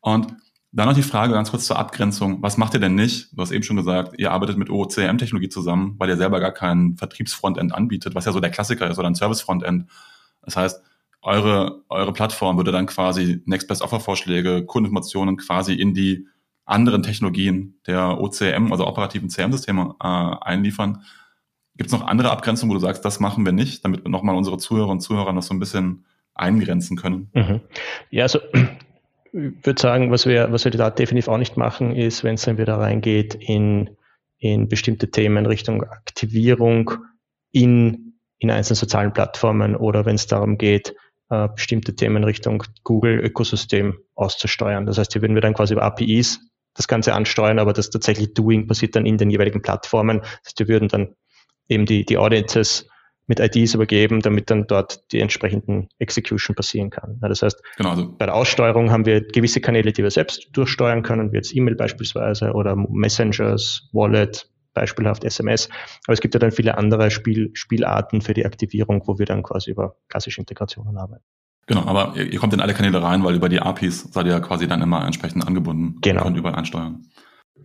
Und dann noch die Frage ganz kurz zur Abgrenzung. Was macht ihr denn nicht? Du hast eben schon gesagt, ihr arbeitet mit OCM-Technologie zusammen, weil ihr selber gar kein Vertriebsfrontend anbietet, was ja so der Klassiker ist, oder ein Service-Frontend. Das heißt, eure, eure Plattform würde dann quasi Next Best Offer Vorschläge, Kundeninformationen quasi in die anderen Technologien der OCM, also operativen CM-Systeme äh, einliefern. Gibt es noch andere Abgrenzungen, wo du sagst, das machen wir nicht, damit wir nochmal unsere Zuhörer und Zuhörer noch so ein bisschen eingrenzen können? Mhm. Ja, also ich würde sagen, was wir, was wir da definitiv auch nicht machen, ist, wenn es dann wieder reingeht in, in bestimmte Themen Richtung Aktivierung in, in einzelnen sozialen Plattformen oder wenn es darum geht, äh, bestimmte Themen Richtung Google-Ökosystem auszusteuern. Das heißt, hier würden wir dann quasi über APIs das Ganze ansteuern, aber das tatsächlich Doing passiert dann in den jeweiligen Plattformen. Das heißt, wir würden dann eben die, die Audiences mit IDs übergeben, damit dann dort die entsprechenden Execution passieren kann. Ja, das heißt, genau, also bei der Aussteuerung haben wir gewisse Kanäle, die wir selbst durchsteuern können, wie jetzt E-Mail beispielsweise oder Messengers, Wallet, beispielhaft SMS. Aber es gibt ja dann viele andere Spiel, Spielarten für die Aktivierung, wo wir dann quasi über klassische Integrationen arbeiten. Genau, aber ihr, ihr kommt in alle Kanäle rein, weil über die APIs seid ihr ja quasi dann immer entsprechend angebunden genau. und überall ansteuern.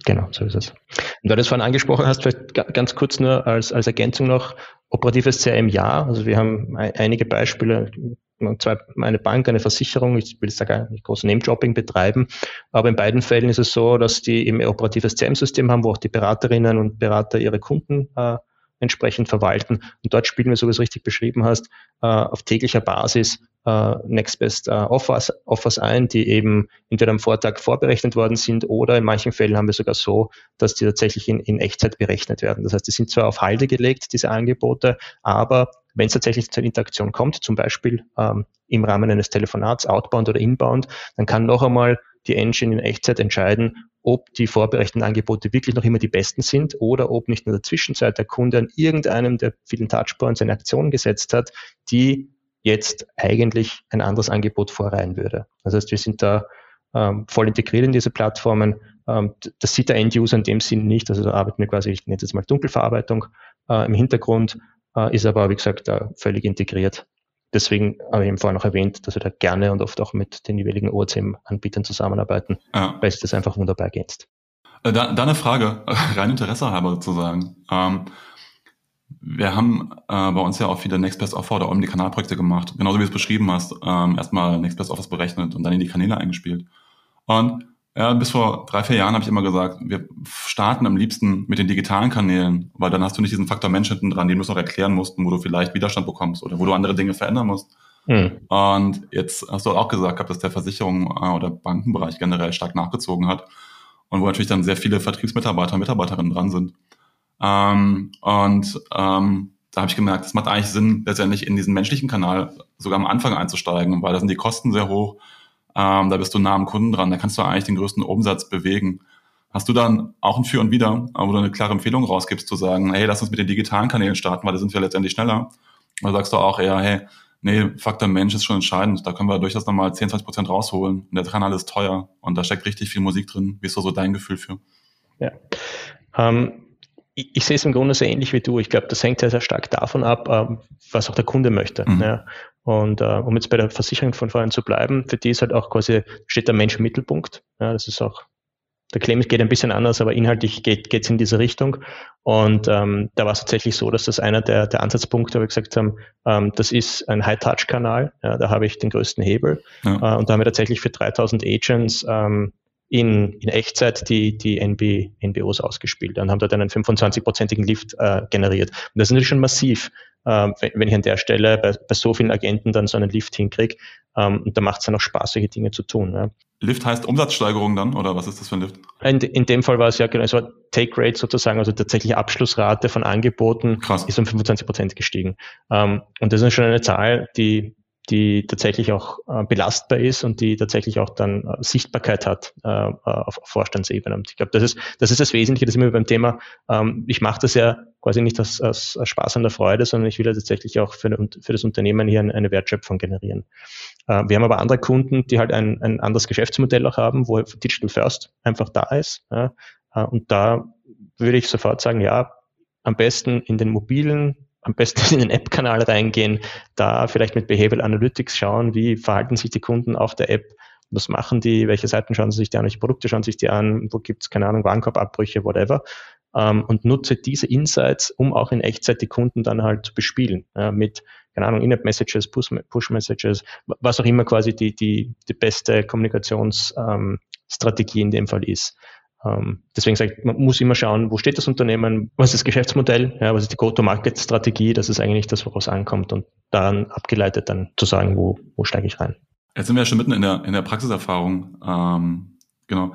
Genau, so ist es. Und da du das vorhin angesprochen hast, vielleicht ganz kurz nur als, als Ergänzung noch, operatives CRM ja. Also wir haben einige Beispiele, zwei, eine Bank, eine Versicherung, ich will jetzt da gar nicht groß Name-Dropping betreiben, aber in beiden Fällen ist es so, dass die eben ein operatives CRM-System haben, wo auch die Beraterinnen und Berater ihre Kunden äh, entsprechend verwalten. Und dort spielen wir, so wie du es richtig beschrieben hast, äh, auf täglicher Basis äh, Next Best äh, Offers, Offers ein, die eben entweder am Vortag vorberechnet worden sind oder in manchen Fällen haben wir sogar so, dass die tatsächlich in, in Echtzeit berechnet werden. Das heißt, die sind zwar auf Halde gelegt, diese Angebote, aber wenn es tatsächlich zur Interaktion kommt, zum Beispiel ähm, im Rahmen eines Telefonats, outbound oder inbound, dann kann noch einmal die Engine in Echtzeit entscheiden, ob die vorbereiteten Angebote wirklich noch immer die besten sind oder ob nicht in der Zwischenzeit der Kunde an irgendeinem der vielen Touchpoints eine Aktion gesetzt hat, die jetzt eigentlich ein anderes Angebot vorreihen würde. Das heißt, wir sind da ähm, voll integriert in diese Plattformen. Ähm, das sieht der End-User in dem Sinn nicht. Also da arbeiten wir quasi, ich nenne es jetzt mal Dunkelverarbeitung äh, im Hintergrund, äh, ist aber, wie gesagt, da völlig integriert. Deswegen habe ich eben vorhin noch erwähnt, dass wir da gerne und oft auch mit den jeweiligen OCM-Anbietern zusammenarbeiten, ja. weil es das einfach wunderbar ergänzt. Äh, da, da eine Frage, rein Interesse halber sozusagen. Ähm, wir haben äh, bei uns ja auch viele Next Best Offer oder Omni-Kanalprojekte gemacht, genauso wie du es beschrieben hast. Ähm, erstmal Next Best Offers berechnet und dann in die Kanäle eingespielt. Und ja, bis vor drei, vier Jahren habe ich immer gesagt, wir starten am liebsten mit den digitalen Kanälen, weil dann hast du nicht diesen Faktor Mensch hinten dran, den du noch erklären musst, wo du vielleicht Widerstand bekommst oder wo du andere Dinge verändern musst. Hm. Und jetzt hast du auch gesagt, dass der Versicherung äh, oder Bankenbereich generell stark nachgezogen hat und wo natürlich dann sehr viele Vertriebsmitarbeiter und Mitarbeiterinnen dran sind. Ähm, und ähm, da habe ich gemerkt, es macht eigentlich Sinn, letztendlich in diesen menschlichen Kanal sogar am Anfang einzusteigen, weil da sind die Kosten sehr hoch ähm, da bist du nah am Kunden dran, da kannst du eigentlich den größten Umsatz bewegen. Hast du dann auch ein Für und Wider, wo du eine klare Empfehlung rausgibst, zu sagen, hey, lass uns mit den digitalen Kanälen starten, weil da sind wir letztendlich schneller? Oder sagst du auch eher, hey, nee, Faktor Mensch ist schon entscheidend, da können wir durchaus nochmal 10, 20 Prozent rausholen und der Kanal ist teuer und da steckt richtig viel Musik drin. Wie ist so, dein Gefühl für? Ja. Ähm, ich, ich sehe es im Grunde so ähnlich wie du. Ich glaube, das hängt sehr, sehr stark davon ab, ähm, was auch der Kunde möchte. Mhm. Ja. Und äh, um jetzt bei der Versicherung von vorhin zu bleiben, für die ist halt auch quasi, steht der Mensch im Mittelpunkt. Ja, das ist auch, der Claim geht ein bisschen anders, aber inhaltlich geht es in diese Richtung. Und ähm, da war es tatsächlich so, dass das einer der, der Ansatzpunkte, wo wir gesagt haben, ähm, das ist ein High-Touch-Kanal, ja, da habe ich den größten Hebel. Ja. Äh, und da haben wir tatsächlich für 3000 Agents ähm, in, in Echtzeit die, die NB, NBOs ausgespielt und haben dort einen 25-prozentigen Lift äh, generiert. Und das ist natürlich schon massiv, äh, wenn ich an der Stelle bei, bei so vielen Agenten dann so einen Lift hinkriege. Ähm, und da macht es dann auch Spaß, solche Dinge zu tun. Ja. Lift heißt Umsatzsteigerung dann oder was ist das für ein Lift? In, in dem Fall war es ja genau, so Take Rate sozusagen, also tatsächlich Abschlussrate von Angeboten Krass. ist um 25 Prozent gestiegen. Ähm, und das ist schon eine Zahl, die die tatsächlich auch äh, belastbar ist und die tatsächlich auch dann äh, Sichtbarkeit hat äh, auf Vorstandsebene. Und ich glaube, das ist, das ist das Wesentliche, das wir beim Thema, ähm, ich mache das ja quasi nicht aus, aus, Spaß an der Freude, sondern ich will ja tatsächlich auch für, für das Unternehmen hier eine, Wertschöpfung generieren. Äh, wir haben aber andere Kunden, die halt ein, ein anderes Geschäftsmodell auch haben, wo Digital First einfach da ist. Ja, äh, und da würde ich sofort sagen, ja, am besten in den mobilen am besten in den App-Kanal reingehen, da vielleicht mit Behavioral Analytics schauen, wie verhalten sich die Kunden auf der App, was machen die, welche Seiten schauen sie sich die an, welche Produkte schauen sie sich die an, wo gibt es, keine Ahnung, Warenkorbabbrüche, whatever. Ähm, und nutze diese Insights, um auch in Echtzeit die Kunden dann halt zu bespielen. Ja, mit, keine Ahnung, In-App-Messages, Push-Messages, was auch immer quasi die, die, die beste Kommunikationsstrategie ähm, in dem Fall ist. Ähm, deswegen sage ich, man muss immer schauen, wo steht das Unternehmen, was ist das Geschäftsmodell, ja, was ist die Go-to-Market-Strategie, das ist eigentlich das, woraus ankommt und daran abgeleitet dann zu sagen, wo, wo steige ich rein. Jetzt sind wir ja schon mitten in der, in der Praxiserfahrung. Ähm, genau.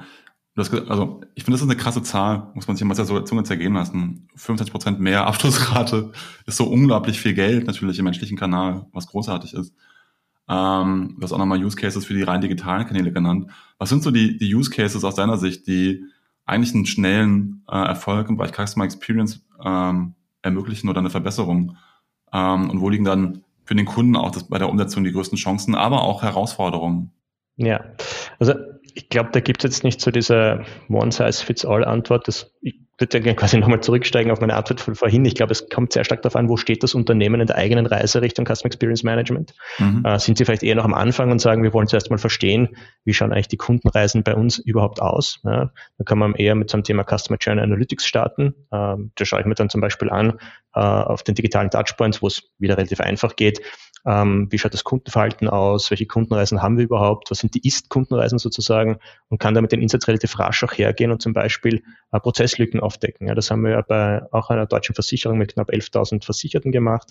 Das, also ich finde, das ist eine krasse Zahl, muss man sich mal so der Zunge zergehen lassen. 25 Prozent mehr Abschlussrate ist so unglaublich viel Geld natürlich im menschlichen Kanal, was großartig ist. Ähm, du hast auch nochmal Use Cases für die rein digitalen Kanäle genannt. Was sind so die, die Use Cases aus deiner Sicht, die eigentlich einen schnellen äh, Erfolg im Bereich Customer Experience ähm, ermöglichen oder eine Verbesserung? Ähm, und wo liegen dann für den Kunden auch das, bei der Umsetzung die größten Chancen, aber auch Herausforderungen? Ja, also ich glaube, da gibt es jetzt nicht so diese One-Size-Fits-All-Antwort. Ich würde gerne quasi nochmal zurücksteigen auf meine Antwort von vorhin. Ich glaube, es kommt sehr stark darauf an, wo steht das Unternehmen in der eigenen Reise Richtung Customer Experience Management. Mhm. Äh, sind Sie vielleicht eher noch am Anfang und sagen, wir wollen zuerst mal verstehen, wie schauen eigentlich die Kundenreisen bei uns überhaupt aus? Ja, da kann man eher mit so einem Thema Customer Journey Analytics starten. Ähm, da schaue ich mir dann zum Beispiel an äh, auf den digitalen Touchpoints, wo es wieder relativ einfach geht, ähm, wie schaut das Kundenverhalten aus, welche Kundenreisen haben wir überhaupt, was sind die Ist-Kundenreisen sozusagen und kann damit den Insights relativ rasch auch hergehen und zum Beispiel äh, Prozesslücken aufdecken. Ja, das haben wir bei auch einer deutschen Versicherung mit knapp 11.000 Versicherten gemacht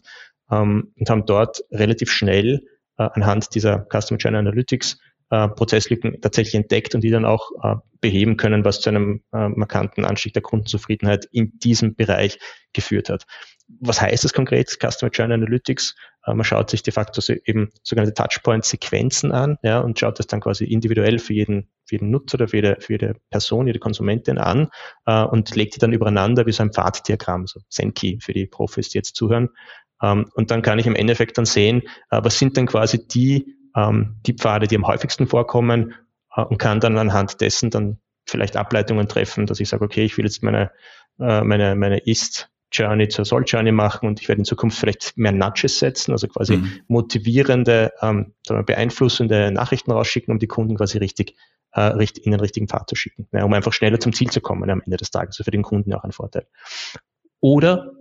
ähm, und haben dort relativ schnell äh, anhand dieser Customer Journey Analytics äh, Prozesslücken tatsächlich entdeckt und die dann auch äh, beheben können, was zu einem äh, markanten Anstieg der Kundenzufriedenheit in diesem Bereich geführt hat. Was heißt das konkret? Customer Journey Analytics. Äh, man schaut sich de facto so eben sogenannte Touchpoint-Sequenzen an ja, und schaut das dann quasi individuell für jeden, für jeden Nutzer oder für jede, für jede Person, jede Konsumentin an äh, und legt die dann übereinander wie so ein Pfaddiagramm, so Senki für die Profis, die jetzt zuhören. Ähm, und dann kann ich im Endeffekt dann sehen, äh, was sind denn quasi die ähm, die Pfade, die am häufigsten vorkommen äh, und kann dann anhand dessen dann vielleicht Ableitungen treffen, dass ich sage, okay, ich will jetzt meine, äh, meine, meine Ist Journey zur Soll Journey machen und ich werde in Zukunft vielleicht mehr Nudges setzen, also quasi mhm. motivierende, ähm, beeinflussende Nachrichten rausschicken, um die Kunden quasi richtig, äh, richtig in den richtigen Pfad zu schicken, ja, um einfach schneller zum Ziel zu kommen am Ende des Tages. Also für den Kunden auch ein Vorteil. Oder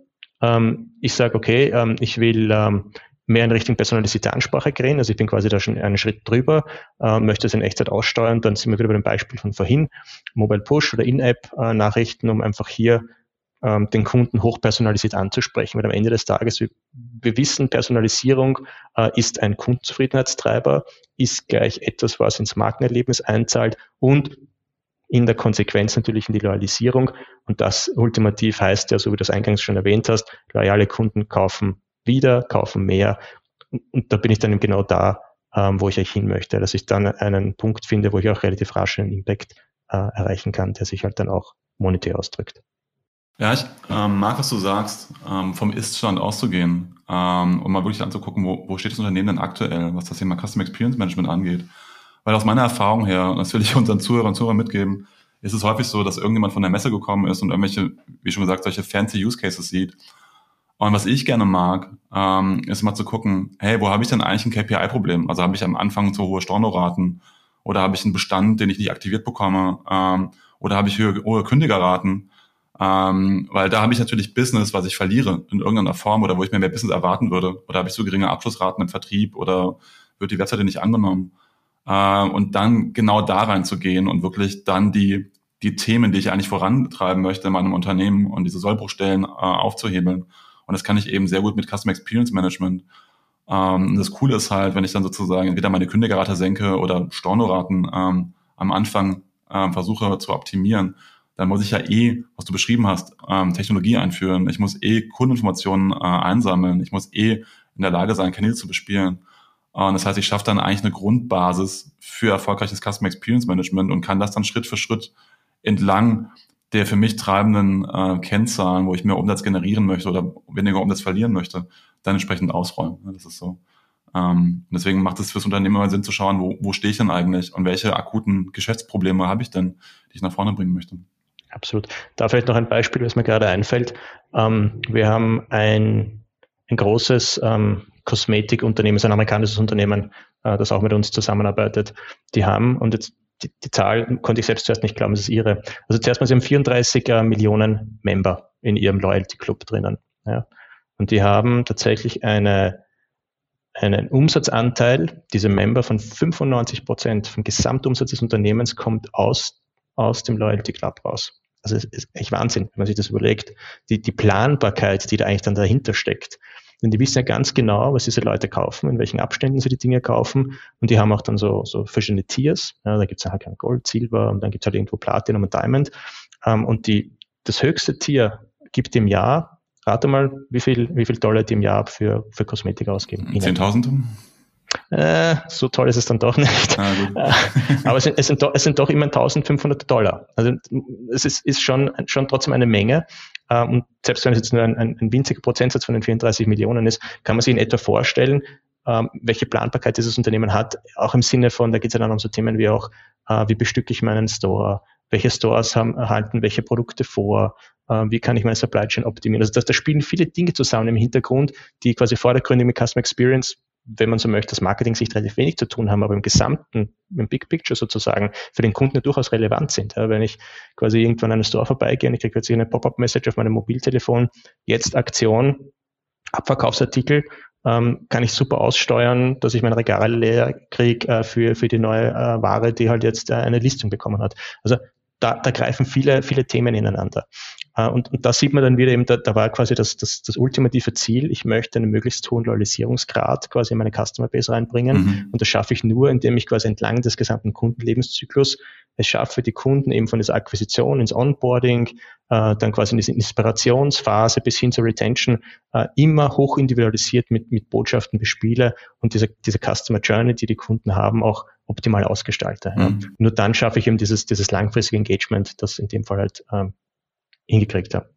ähm, ich sage, okay, ähm, ich will ähm, mehr in Richtung personalisierte Ansprache gehen. Also ich bin quasi da schon einen Schritt drüber, äh, möchte es in Echtzeit aussteuern. Dann sind wir wieder bei dem Beispiel von vorhin, Mobile Push oder In-App-Nachrichten, um einfach hier ähm, den Kunden hochpersonalisiert anzusprechen. Weil am Ende des Tages, wir, wir wissen, Personalisierung äh, ist ein Kundenzufriedenheitstreiber, ist gleich etwas, was ins Markenerlebnis einzahlt und in der Konsequenz natürlich in die Loyalisierung. Und das ultimativ heißt ja, so wie du das eingangs schon erwähnt hast, loyale Kunden kaufen wieder, kaufen mehr. Und da bin ich dann genau da, ähm, wo ich eigentlich hin möchte, dass ich dann einen Punkt finde, wo ich auch relativ rasch einen Impact äh, erreichen kann, der sich halt dann auch monetär ausdrückt. Ja, ich ähm, mag, was du sagst, ähm, vom Ist-Stand auszugehen ähm, und mal wirklich anzugucken, wo, wo steht das Unternehmen denn aktuell, was das Thema Custom Experience Management angeht. Weil aus meiner Erfahrung her, und das will ich unseren Zuhörern und Zuhörern mitgeben, ist es häufig so, dass irgendjemand von der Messe gekommen ist und irgendwelche, wie schon gesagt, solche fancy Use Cases sieht und was ich gerne mag, ähm, ist mal zu gucken, hey, wo habe ich denn eigentlich ein KPI-Problem? Also habe ich am Anfang zu hohe Stornoraten oder habe ich einen Bestand, den ich nicht aktiviert bekomme ähm, oder habe ich hohe, hohe Kündigerraten? Ähm, weil da habe ich natürlich Business, was ich verliere in irgendeiner Form oder wo ich mir mehr Business erwarten würde. Oder habe ich so geringe Abschlussraten im Vertrieb oder wird die Webseite nicht angenommen? Äh, und dann genau da reinzugehen und wirklich dann die, die Themen, die ich eigentlich vorantreiben möchte in meinem Unternehmen und diese Sollbruchstellen äh, aufzuhebeln und das kann ich eben sehr gut mit Customer Experience Management. Ähm, das Coole ist halt, wenn ich dann sozusagen entweder meine Kündigerate senke oder Stornoraten ähm, am Anfang ähm, versuche zu optimieren, dann muss ich ja eh, was du beschrieben hast, ähm, Technologie einführen. Ich muss eh Kundeninformationen äh, einsammeln. Ich muss eh in der Lage sein, Kanäle zu bespielen. Und das heißt, ich schaffe dann eigentlich eine Grundbasis für erfolgreiches Customer Experience Management und kann das dann Schritt für Schritt entlang der für mich treibenden äh, Kennzahlen, wo ich mehr Umsatz generieren möchte oder weniger Umsatz verlieren möchte, dann entsprechend ausräumen. Das ist so. Ähm, deswegen macht es fürs Unternehmen immer Sinn zu schauen, wo, wo stehe ich denn eigentlich und welche akuten Geschäftsprobleme habe ich denn, die ich nach vorne bringen möchte. Absolut. Da vielleicht noch ein Beispiel, was mir gerade einfällt. Ähm, wir haben ein, ein großes ähm, Kosmetikunternehmen, ein amerikanisches Unternehmen, äh, das auch mit uns zusammenarbeitet. Die haben, und jetzt die, die Zahl konnte ich selbst zuerst nicht glauben, es ist ihre. Also zuerst mal, sie haben 34 äh, Millionen Member in ihrem Loyalty Club drinnen. Ja. Und die haben tatsächlich eine, einen Umsatzanteil, diese Member von 95 Prozent vom Gesamtumsatz des Unternehmens kommt aus, aus dem Loyalty Club raus. Also es ist echt Wahnsinn, wenn man sich das überlegt. Die, die Planbarkeit, die da eigentlich dann dahinter steckt. Denn die wissen ja ganz genau, was diese Leute kaufen, in welchen Abständen sie die Dinge kaufen. Und die haben auch dann so, so verschiedene Tiers. Ja, da gibt es halt Gold, Silber und dann gibt es halt irgendwo Platinum und Diamond. Ähm, und die, das höchste Tier gibt im Jahr, rate mal, wie viel, wie viel Dollar die im Jahr für, für Kosmetik ausgeben. 10.000? Äh, so toll ist es dann doch nicht. Ah, Aber es sind, es, sind doch, es sind doch immer 1500 Dollar. Also es ist, ist schon, schon trotzdem eine Menge. Ähm, und selbst wenn es jetzt nur ein, ein, winziger Prozentsatz von den 34 Millionen ist, kann man sich in etwa vorstellen, ähm, welche Planbarkeit dieses Unternehmen hat, auch im Sinne von, da geht es ja dann um so Themen wie auch, äh, wie bestücke ich meinen Store, welche Stores haben, erhalten welche Produkte vor, äh, wie kann ich meine Supply Chain optimieren. Also da, da spielen viele Dinge zusammen im Hintergrund, die quasi vordergründig mit Customer Experience wenn man so möchte, das Marketing sich relativ wenig zu tun haben, aber im gesamten, im Big Picture sozusagen für den Kunden ja durchaus relevant sind. Ja, wenn ich quasi irgendwann an einen Store vorbeigehe und ich kriege plötzlich eine Pop-up-Message auf meinem Mobiltelefon, jetzt Aktion, Abverkaufsartikel, ähm, kann ich super aussteuern, dass ich mein Regal leer kriege äh, für, für die neue äh, Ware, die halt jetzt äh, eine Listung bekommen hat. Also da, da greifen viele, viele Themen ineinander. Äh, und, und da sieht man dann wieder eben, da, da war quasi das, das, das ultimative Ziel, ich möchte einen möglichst hohen Loyalisierungsgrad quasi in meine Customer Base reinbringen. Mhm. Und das schaffe ich nur, indem ich quasi entlang des gesamten Kundenlebenszyklus es schaffe, die Kunden eben von dieser Akquisition ins Onboarding, äh, dann quasi in diese Inspirationsphase bis hin zur Retention äh, immer hoch individualisiert mit, mit Botschaften bespiele und diese, diese Customer Journey, die die Kunden haben, auch optimal ausgestalte. Mhm. Ja. Nur dann schaffe ich eben dieses, dieses langfristige Engagement, das in dem Fall halt ähm, hingekriegt habe.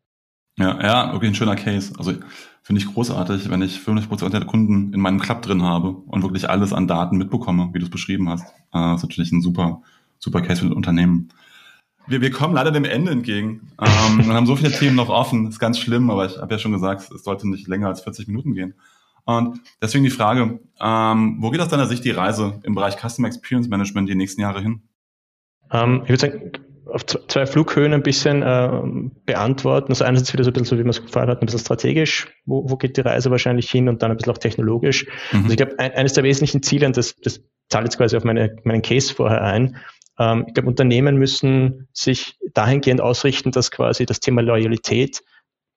Ja, ja, wirklich ein schöner Case. Also finde ich großartig, wenn ich 50% der Kunden in meinem Club drin habe und wirklich alles an Daten mitbekomme, wie du es beschrieben hast. Äh, das ist natürlich ein super, super Case für das Unternehmen. Wir, wir kommen leider dem Ende entgegen. Ähm, wir haben so viele Themen noch offen. Ist ganz schlimm, aber ich habe ja schon gesagt, es sollte nicht länger als 40 Minuten gehen. Und deswegen die Frage, ähm, wo geht aus deiner Sicht die Reise im Bereich Customer Experience Management die nächsten Jahre hin? Ähm, ich würde sagen, auf zwei Flughöhen ein bisschen äh, beantworten. Also einerseits wieder so ein bisschen so, wie man es gefragt hat, ein bisschen strategisch, wo, wo geht die Reise wahrscheinlich hin und dann ein bisschen auch technologisch. Mhm. Also ich glaube, ein, eines der wesentlichen Ziele, und das, das zahlt jetzt quasi auf meine, meinen Case vorher ein, ähm, ich glaube, Unternehmen müssen sich dahingehend ausrichten, dass quasi das Thema Loyalität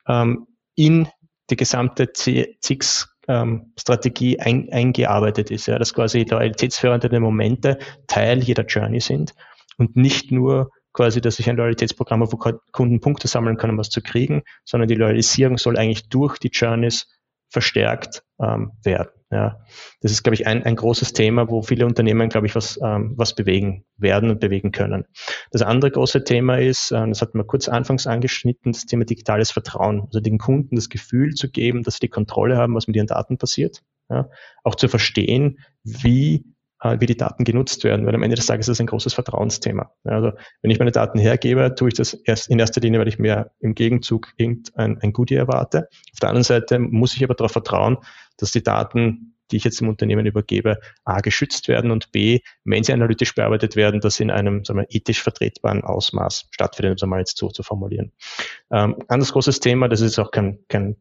ähm, in die gesamte CX ähm, Strategie ein, eingearbeitet ist, ja, dass quasi loyalitätsfördernde Momente Teil jeder Journey sind und nicht nur quasi, dass ich ein Loyalitätsprogramm habe, wo Kunden Punkte sammeln können, um was zu kriegen, sondern die Loyalisierung soll eigentlich durch die Journeys verstärkt ähm, werden. Ja. Das ist, glaube ich, ein, ein großes Thema, wo viele Unternehmen, glaube ich, was, ähm, was bewegen werden und bewegen können. Das andere große Thema ist, äh, das hat man kurz anfangs angeschnitten, das Thema digitales Vertrauen. Also den Kunden das Gefühl zu geben, dass sie die Kontrolle haben, was mit ihren Daten passiert. Ja. Auch zu verstehen, wie wie die Daten genutzt werden, weil am Ende des Tages ist das ein großes Vertrauensthema. Also wenn ich meine Daten hergebe, tue ich das erst in erster Linie, weil ich mir im Gegenzug irgendein ein Goodie erwarte. Auf der anderen Seite muss ich aber darauf vertrauen, dass die Daten, die ich jetzt im Unternehmen übergebe, A, geschützt werden und B, wenn sie analytisch bearbeitet werden, sie in einem sagen wir, ethisch vertretbaren Ausmaß stattfinden, um es einmal jetzt so zu formulieren. Ähm, anderes großes Thema, das ist auch kein, kein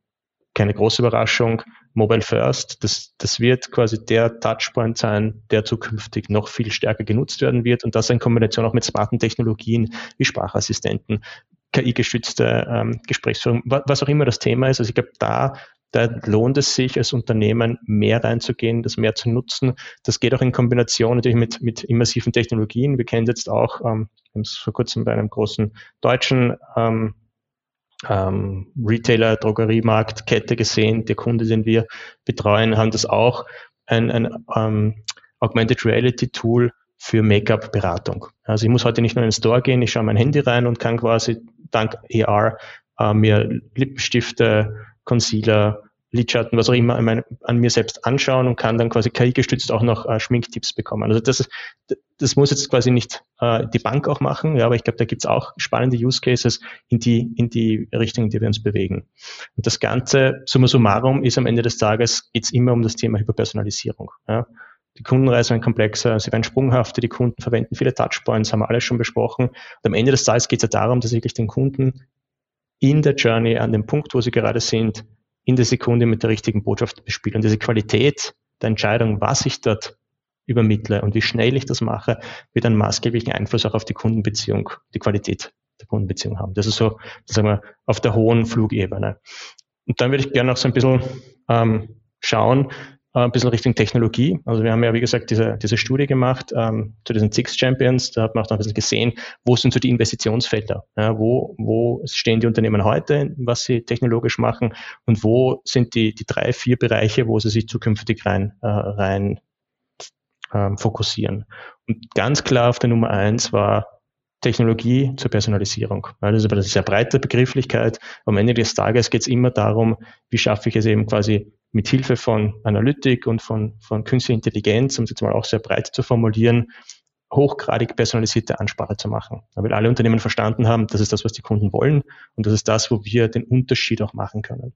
keine große Überraschung, Mobile First, das, das wird quasi der Touchpoint sein, der zukünftig noch viel stärker genutzt werden wird und das in Kombination auch mit smarten Technologien wie Sprachassistenten, KI-gestützte ähm, Gesprächsführung, was auch immer das Thema ist. Also ich glaube, da, da lohnt es sich als Unternehmen mehr reinzugehen, das mehr zu nutzen. Das geht auch in Kombination natürlich mit, mit immersiven Technologien. Wir kennen jetzt auch, ähm, wir haben es vor kurzem bei einem großen deutschen ähm, ähm, Retailer, Drogeriemarkt, Kette gesehen. Der Kunde, den wir betreuen, haben das auch ein, ein ähm, Augmented Reality Tool für Make-up-Beratung. Also ich muss heute nicht nur in den Store gehen, ich schaue mein Handy rein und kann quasi dank AR äh, mir Lippenstifte, Concealer, Lidschatten, was auch immer an, an mir selbst anschauen und kann dann quasi KI-gestützt auch noch äh, Schminktipps bekommen. Also das, das muss jetzt quasi nicht äh, die Bank auch machen, ja, aber ich glaube, da gibt's auch spannende Use Cases in die, in die Richtung, in die wir uns bewegen. Und das Ganze, summa summarum, ist am Ende des Tages geht's immer um das Thema Hyperpersonalisierung. Ja. Die Kundenreisen werden komplexer, sie werden sprunghafter, die Kunden verwenden viele Touchpoints, haben wir alles schon besprochen. Und am Ende des Tages geht es ja darum, dass wirklich den Kunden in der Journey, an dem Punkt, wo sie gerade sind, in der Sekunde mit der richtigen Botschaft bespielen. Und diese Qualität der Entscheidung, was ich dort übermittle und wie schnell ich das mache, wird einen maßgeblichen Einfluss auch auf die Kundenbeziehung, die Qualität der Kundenbeziehung haben. Das ist so, sagen wir, auf der hohen Flugebene. Und dann würde ich gerne noch so ein bisschen ähm, schauen, ein bisschen Richtung Technologie. Also wir haben ja, wie gesagt, diese, diese Studie gemacht ähm, zu diesen Six Champions. Da hat man auch noch ein bisschen gesehen, wo sind so die Investitionsfelder? Ja, wo, wo stehen die Unternehmen heute, was sie technologisch machen und wo sind die, die drei, vier Bereiche, wo sie sich zukünftig rein, äh, rein ähm, fokussieren. Und ganz klar auf der Nummer eins war Technologie zur Personalisierung. Das ist aber eine sehr breite Begrifflichkeit. Am Ende des Tages geht es immer darum, wie schaffe ich es eben quasi mit Hilfe von Analytik und von, von künstlicher Intelligenz, um es jetzt mal auch sehr breit zu formulieren, hochgradig personalisierte Ansprache zu machen. Weil alle Unternehmen verstanden haben, das ist das, was die Kunden wollen und das ist das, wo wir den Unterschied auch machen können.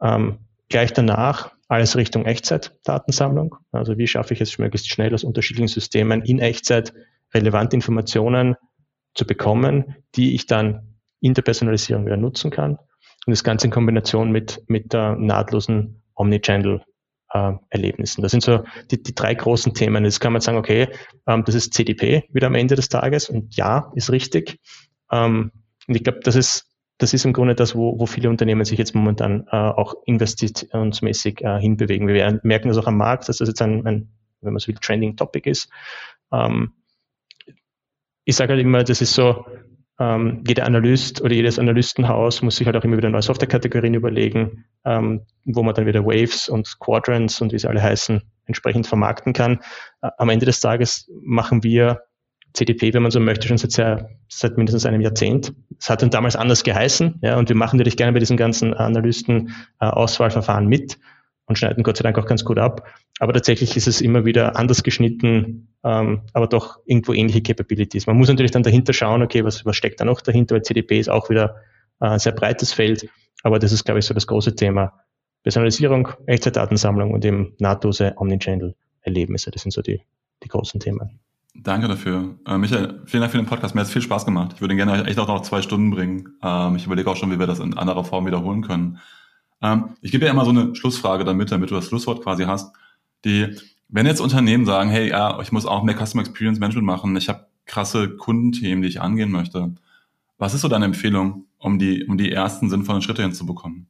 Ähm, gleich danach alles Richtung Echtzeit-Datensammlung. Also wie schaffe ich es möglichst schnell aus unterschiedlichen Systemen in Echtzeit relevante Informationen zu bekommen, die ich dann in der Personalisierung wieder nutzen kann. Und das Ganze in Kombination mit, mit der nahtlosen Omnichannel äh, Erlebnissen. Das sind so die, die drei großen Themen. Jetzt kann man sagen, okay, ähm, das ist CDP wieder am Ende des Tages und ja, ist richtig. Ähm, und ich glaube, das ist, das ist im Grunde das, wo, wo viele Unternehmen sich jetzt momentan äh, auch investitionsmäßig äh, hinbewegen. Wir merken das auch am Markt, dass das jetzt ein, ein wenn man so will, trending Topic ist. Ähm, ich sage halt immer, das ist so, ähm, jeder Analyst oder jedes Analystenhaus muss sich halt auch immer wieder neue Softwarekategorien überlegen, ähm, wo man dann wieder Waves und Quadrants und wie sie alle heißen, entsprechend vermarkten kann. Äh, am Ende des Tages machen wir CDP, wenn man so möchte, schon seit, sehr, seit mindestens einem Jahrzehnt. Es hat dann damals anders geheißen, ja, und wir machen natürlich gerne bei diesen ganzen Analysten-Auswahlverfahren äh, mit und schneiden Gott sei Dank auch ganz gut ab. Aber tatsächlich ist es immer wieder anders geschnitten, ähm, aber doch irgendwo ähnliche Capabilities. Man muss natürlich dann dahinter schauen, okay, was, was steckt da noch dahinter, weil CDP ist auch wieder äh, ein sehr breites Feld, aber das ist, glaube ich, so das große Thema. Personalisierung, Echtzeitdatensammlung und eben nahtlose Omnichannel-Erlebnisse. Das sind so die, die großen Themen. Danke dafür. Äh, Michael, vielen Dank für den Podcast. Mir hat es viel Spaß gemacht. Ich würde gerne echt auch noch zwei Stunden bringen. Ähm, ich überlege auch schon, wie wir das in anderer Form wiederholen können. Ähm, ich gebe ja immer so eine Schlussfrage damit, damit du das Schlusswort quasi hast. Die, wenn jetzt Unternehmen sagen, hey, ja, ich muss auch mehr Customer Experience Management machen, ich habe krasse Kundenthemen, die ich angehen möchte. Was ist so deine Empfehlung, um die, um die ersten sinnvollen Schritte hinzubekommen?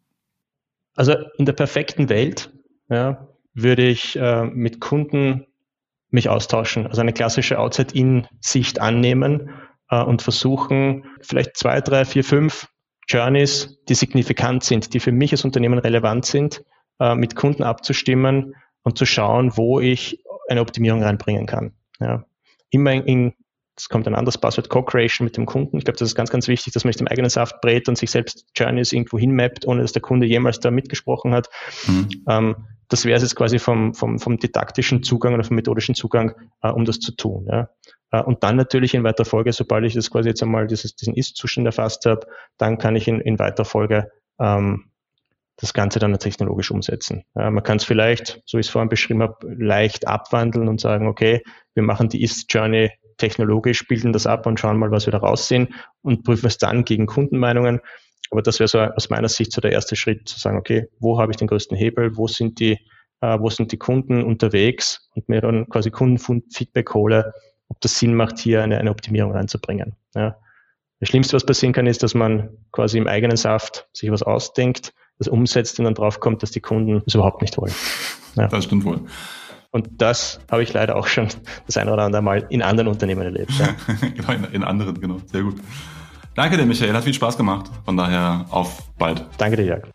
Also in der perfekten Welt ja, würde ich äh, mit Kunden mich austauschen, also eine klassische Outside-In-Sicht annehmen äh, und versuchen, vielleicht zwei, drei, vier, fünf Journeys, die signifikant sind, die für mich als Unternehmen relevant sind, äh, mit Kunden abzustimmen und zu schauen, wo ich eine Optimierung reinbringen kann. Ja. Immer in, es kommt ein anderes Passwort, Co-Creation mit dem Kunden. Ich glaube, das ist ganz, ganz wichtig, dass man nicht im eigenen Saft brät und sich selbst Journeys irgendwo hinmappt, ohne dass der Kunde jemals da mitgesprochen hat. Mhm. Ähm, das wäre es jetzt quasi vom, vom, vom didaktischen Zugang oder vom methodischen Zugang, äh, um das zu tun. Ja. Äh, und dann natürlich in weiter Folge, sobald ich das quasi jetzt einmal dieses, diesen Ist-Zustand erfasst habe, dann kann ich in, in weiter Folge ähm, das Ganze dann technologisch umsetzen. Ja, man kann es vielleicht, so wie ich es vorhin beschrieben habe, leicht abwandeln und sagen, okay, wir machen die Ist-Journey technologisch, bilden das ab und schauen mal, was wir da raussehen und prüfen es dann gegen Kundenmeinungen. Aber das wäre so aus meiner Sicht so der erste Schritt, zu sagen, okay, wo habe ich den größten Hebel, wo sind die, äh, wo sind die Kunden unterwegs und mir dann quasi Kundenfeedback hole, ob das Sinn macht, hier eine, eine Optimierung reinzubringen. Ja. Das Schlimmste, was passieren kann, ist, dass man quasi im eigenen Saft sich was ausdenkt, das umsetzt und dann draufkommt, dass die Kunden es überhaupt nicht wollen. Ja. Das stimmt wohl. Und das habe ich leider auch schon das eine oder andere Mal in anderen Unternehmen erlebt. Ja. genau, in, in anderen, genau. Sehr gut. Danke dir, Michael. Hat viel Spaß gemacht. Von daher auf bald. Danke dir, Jörg.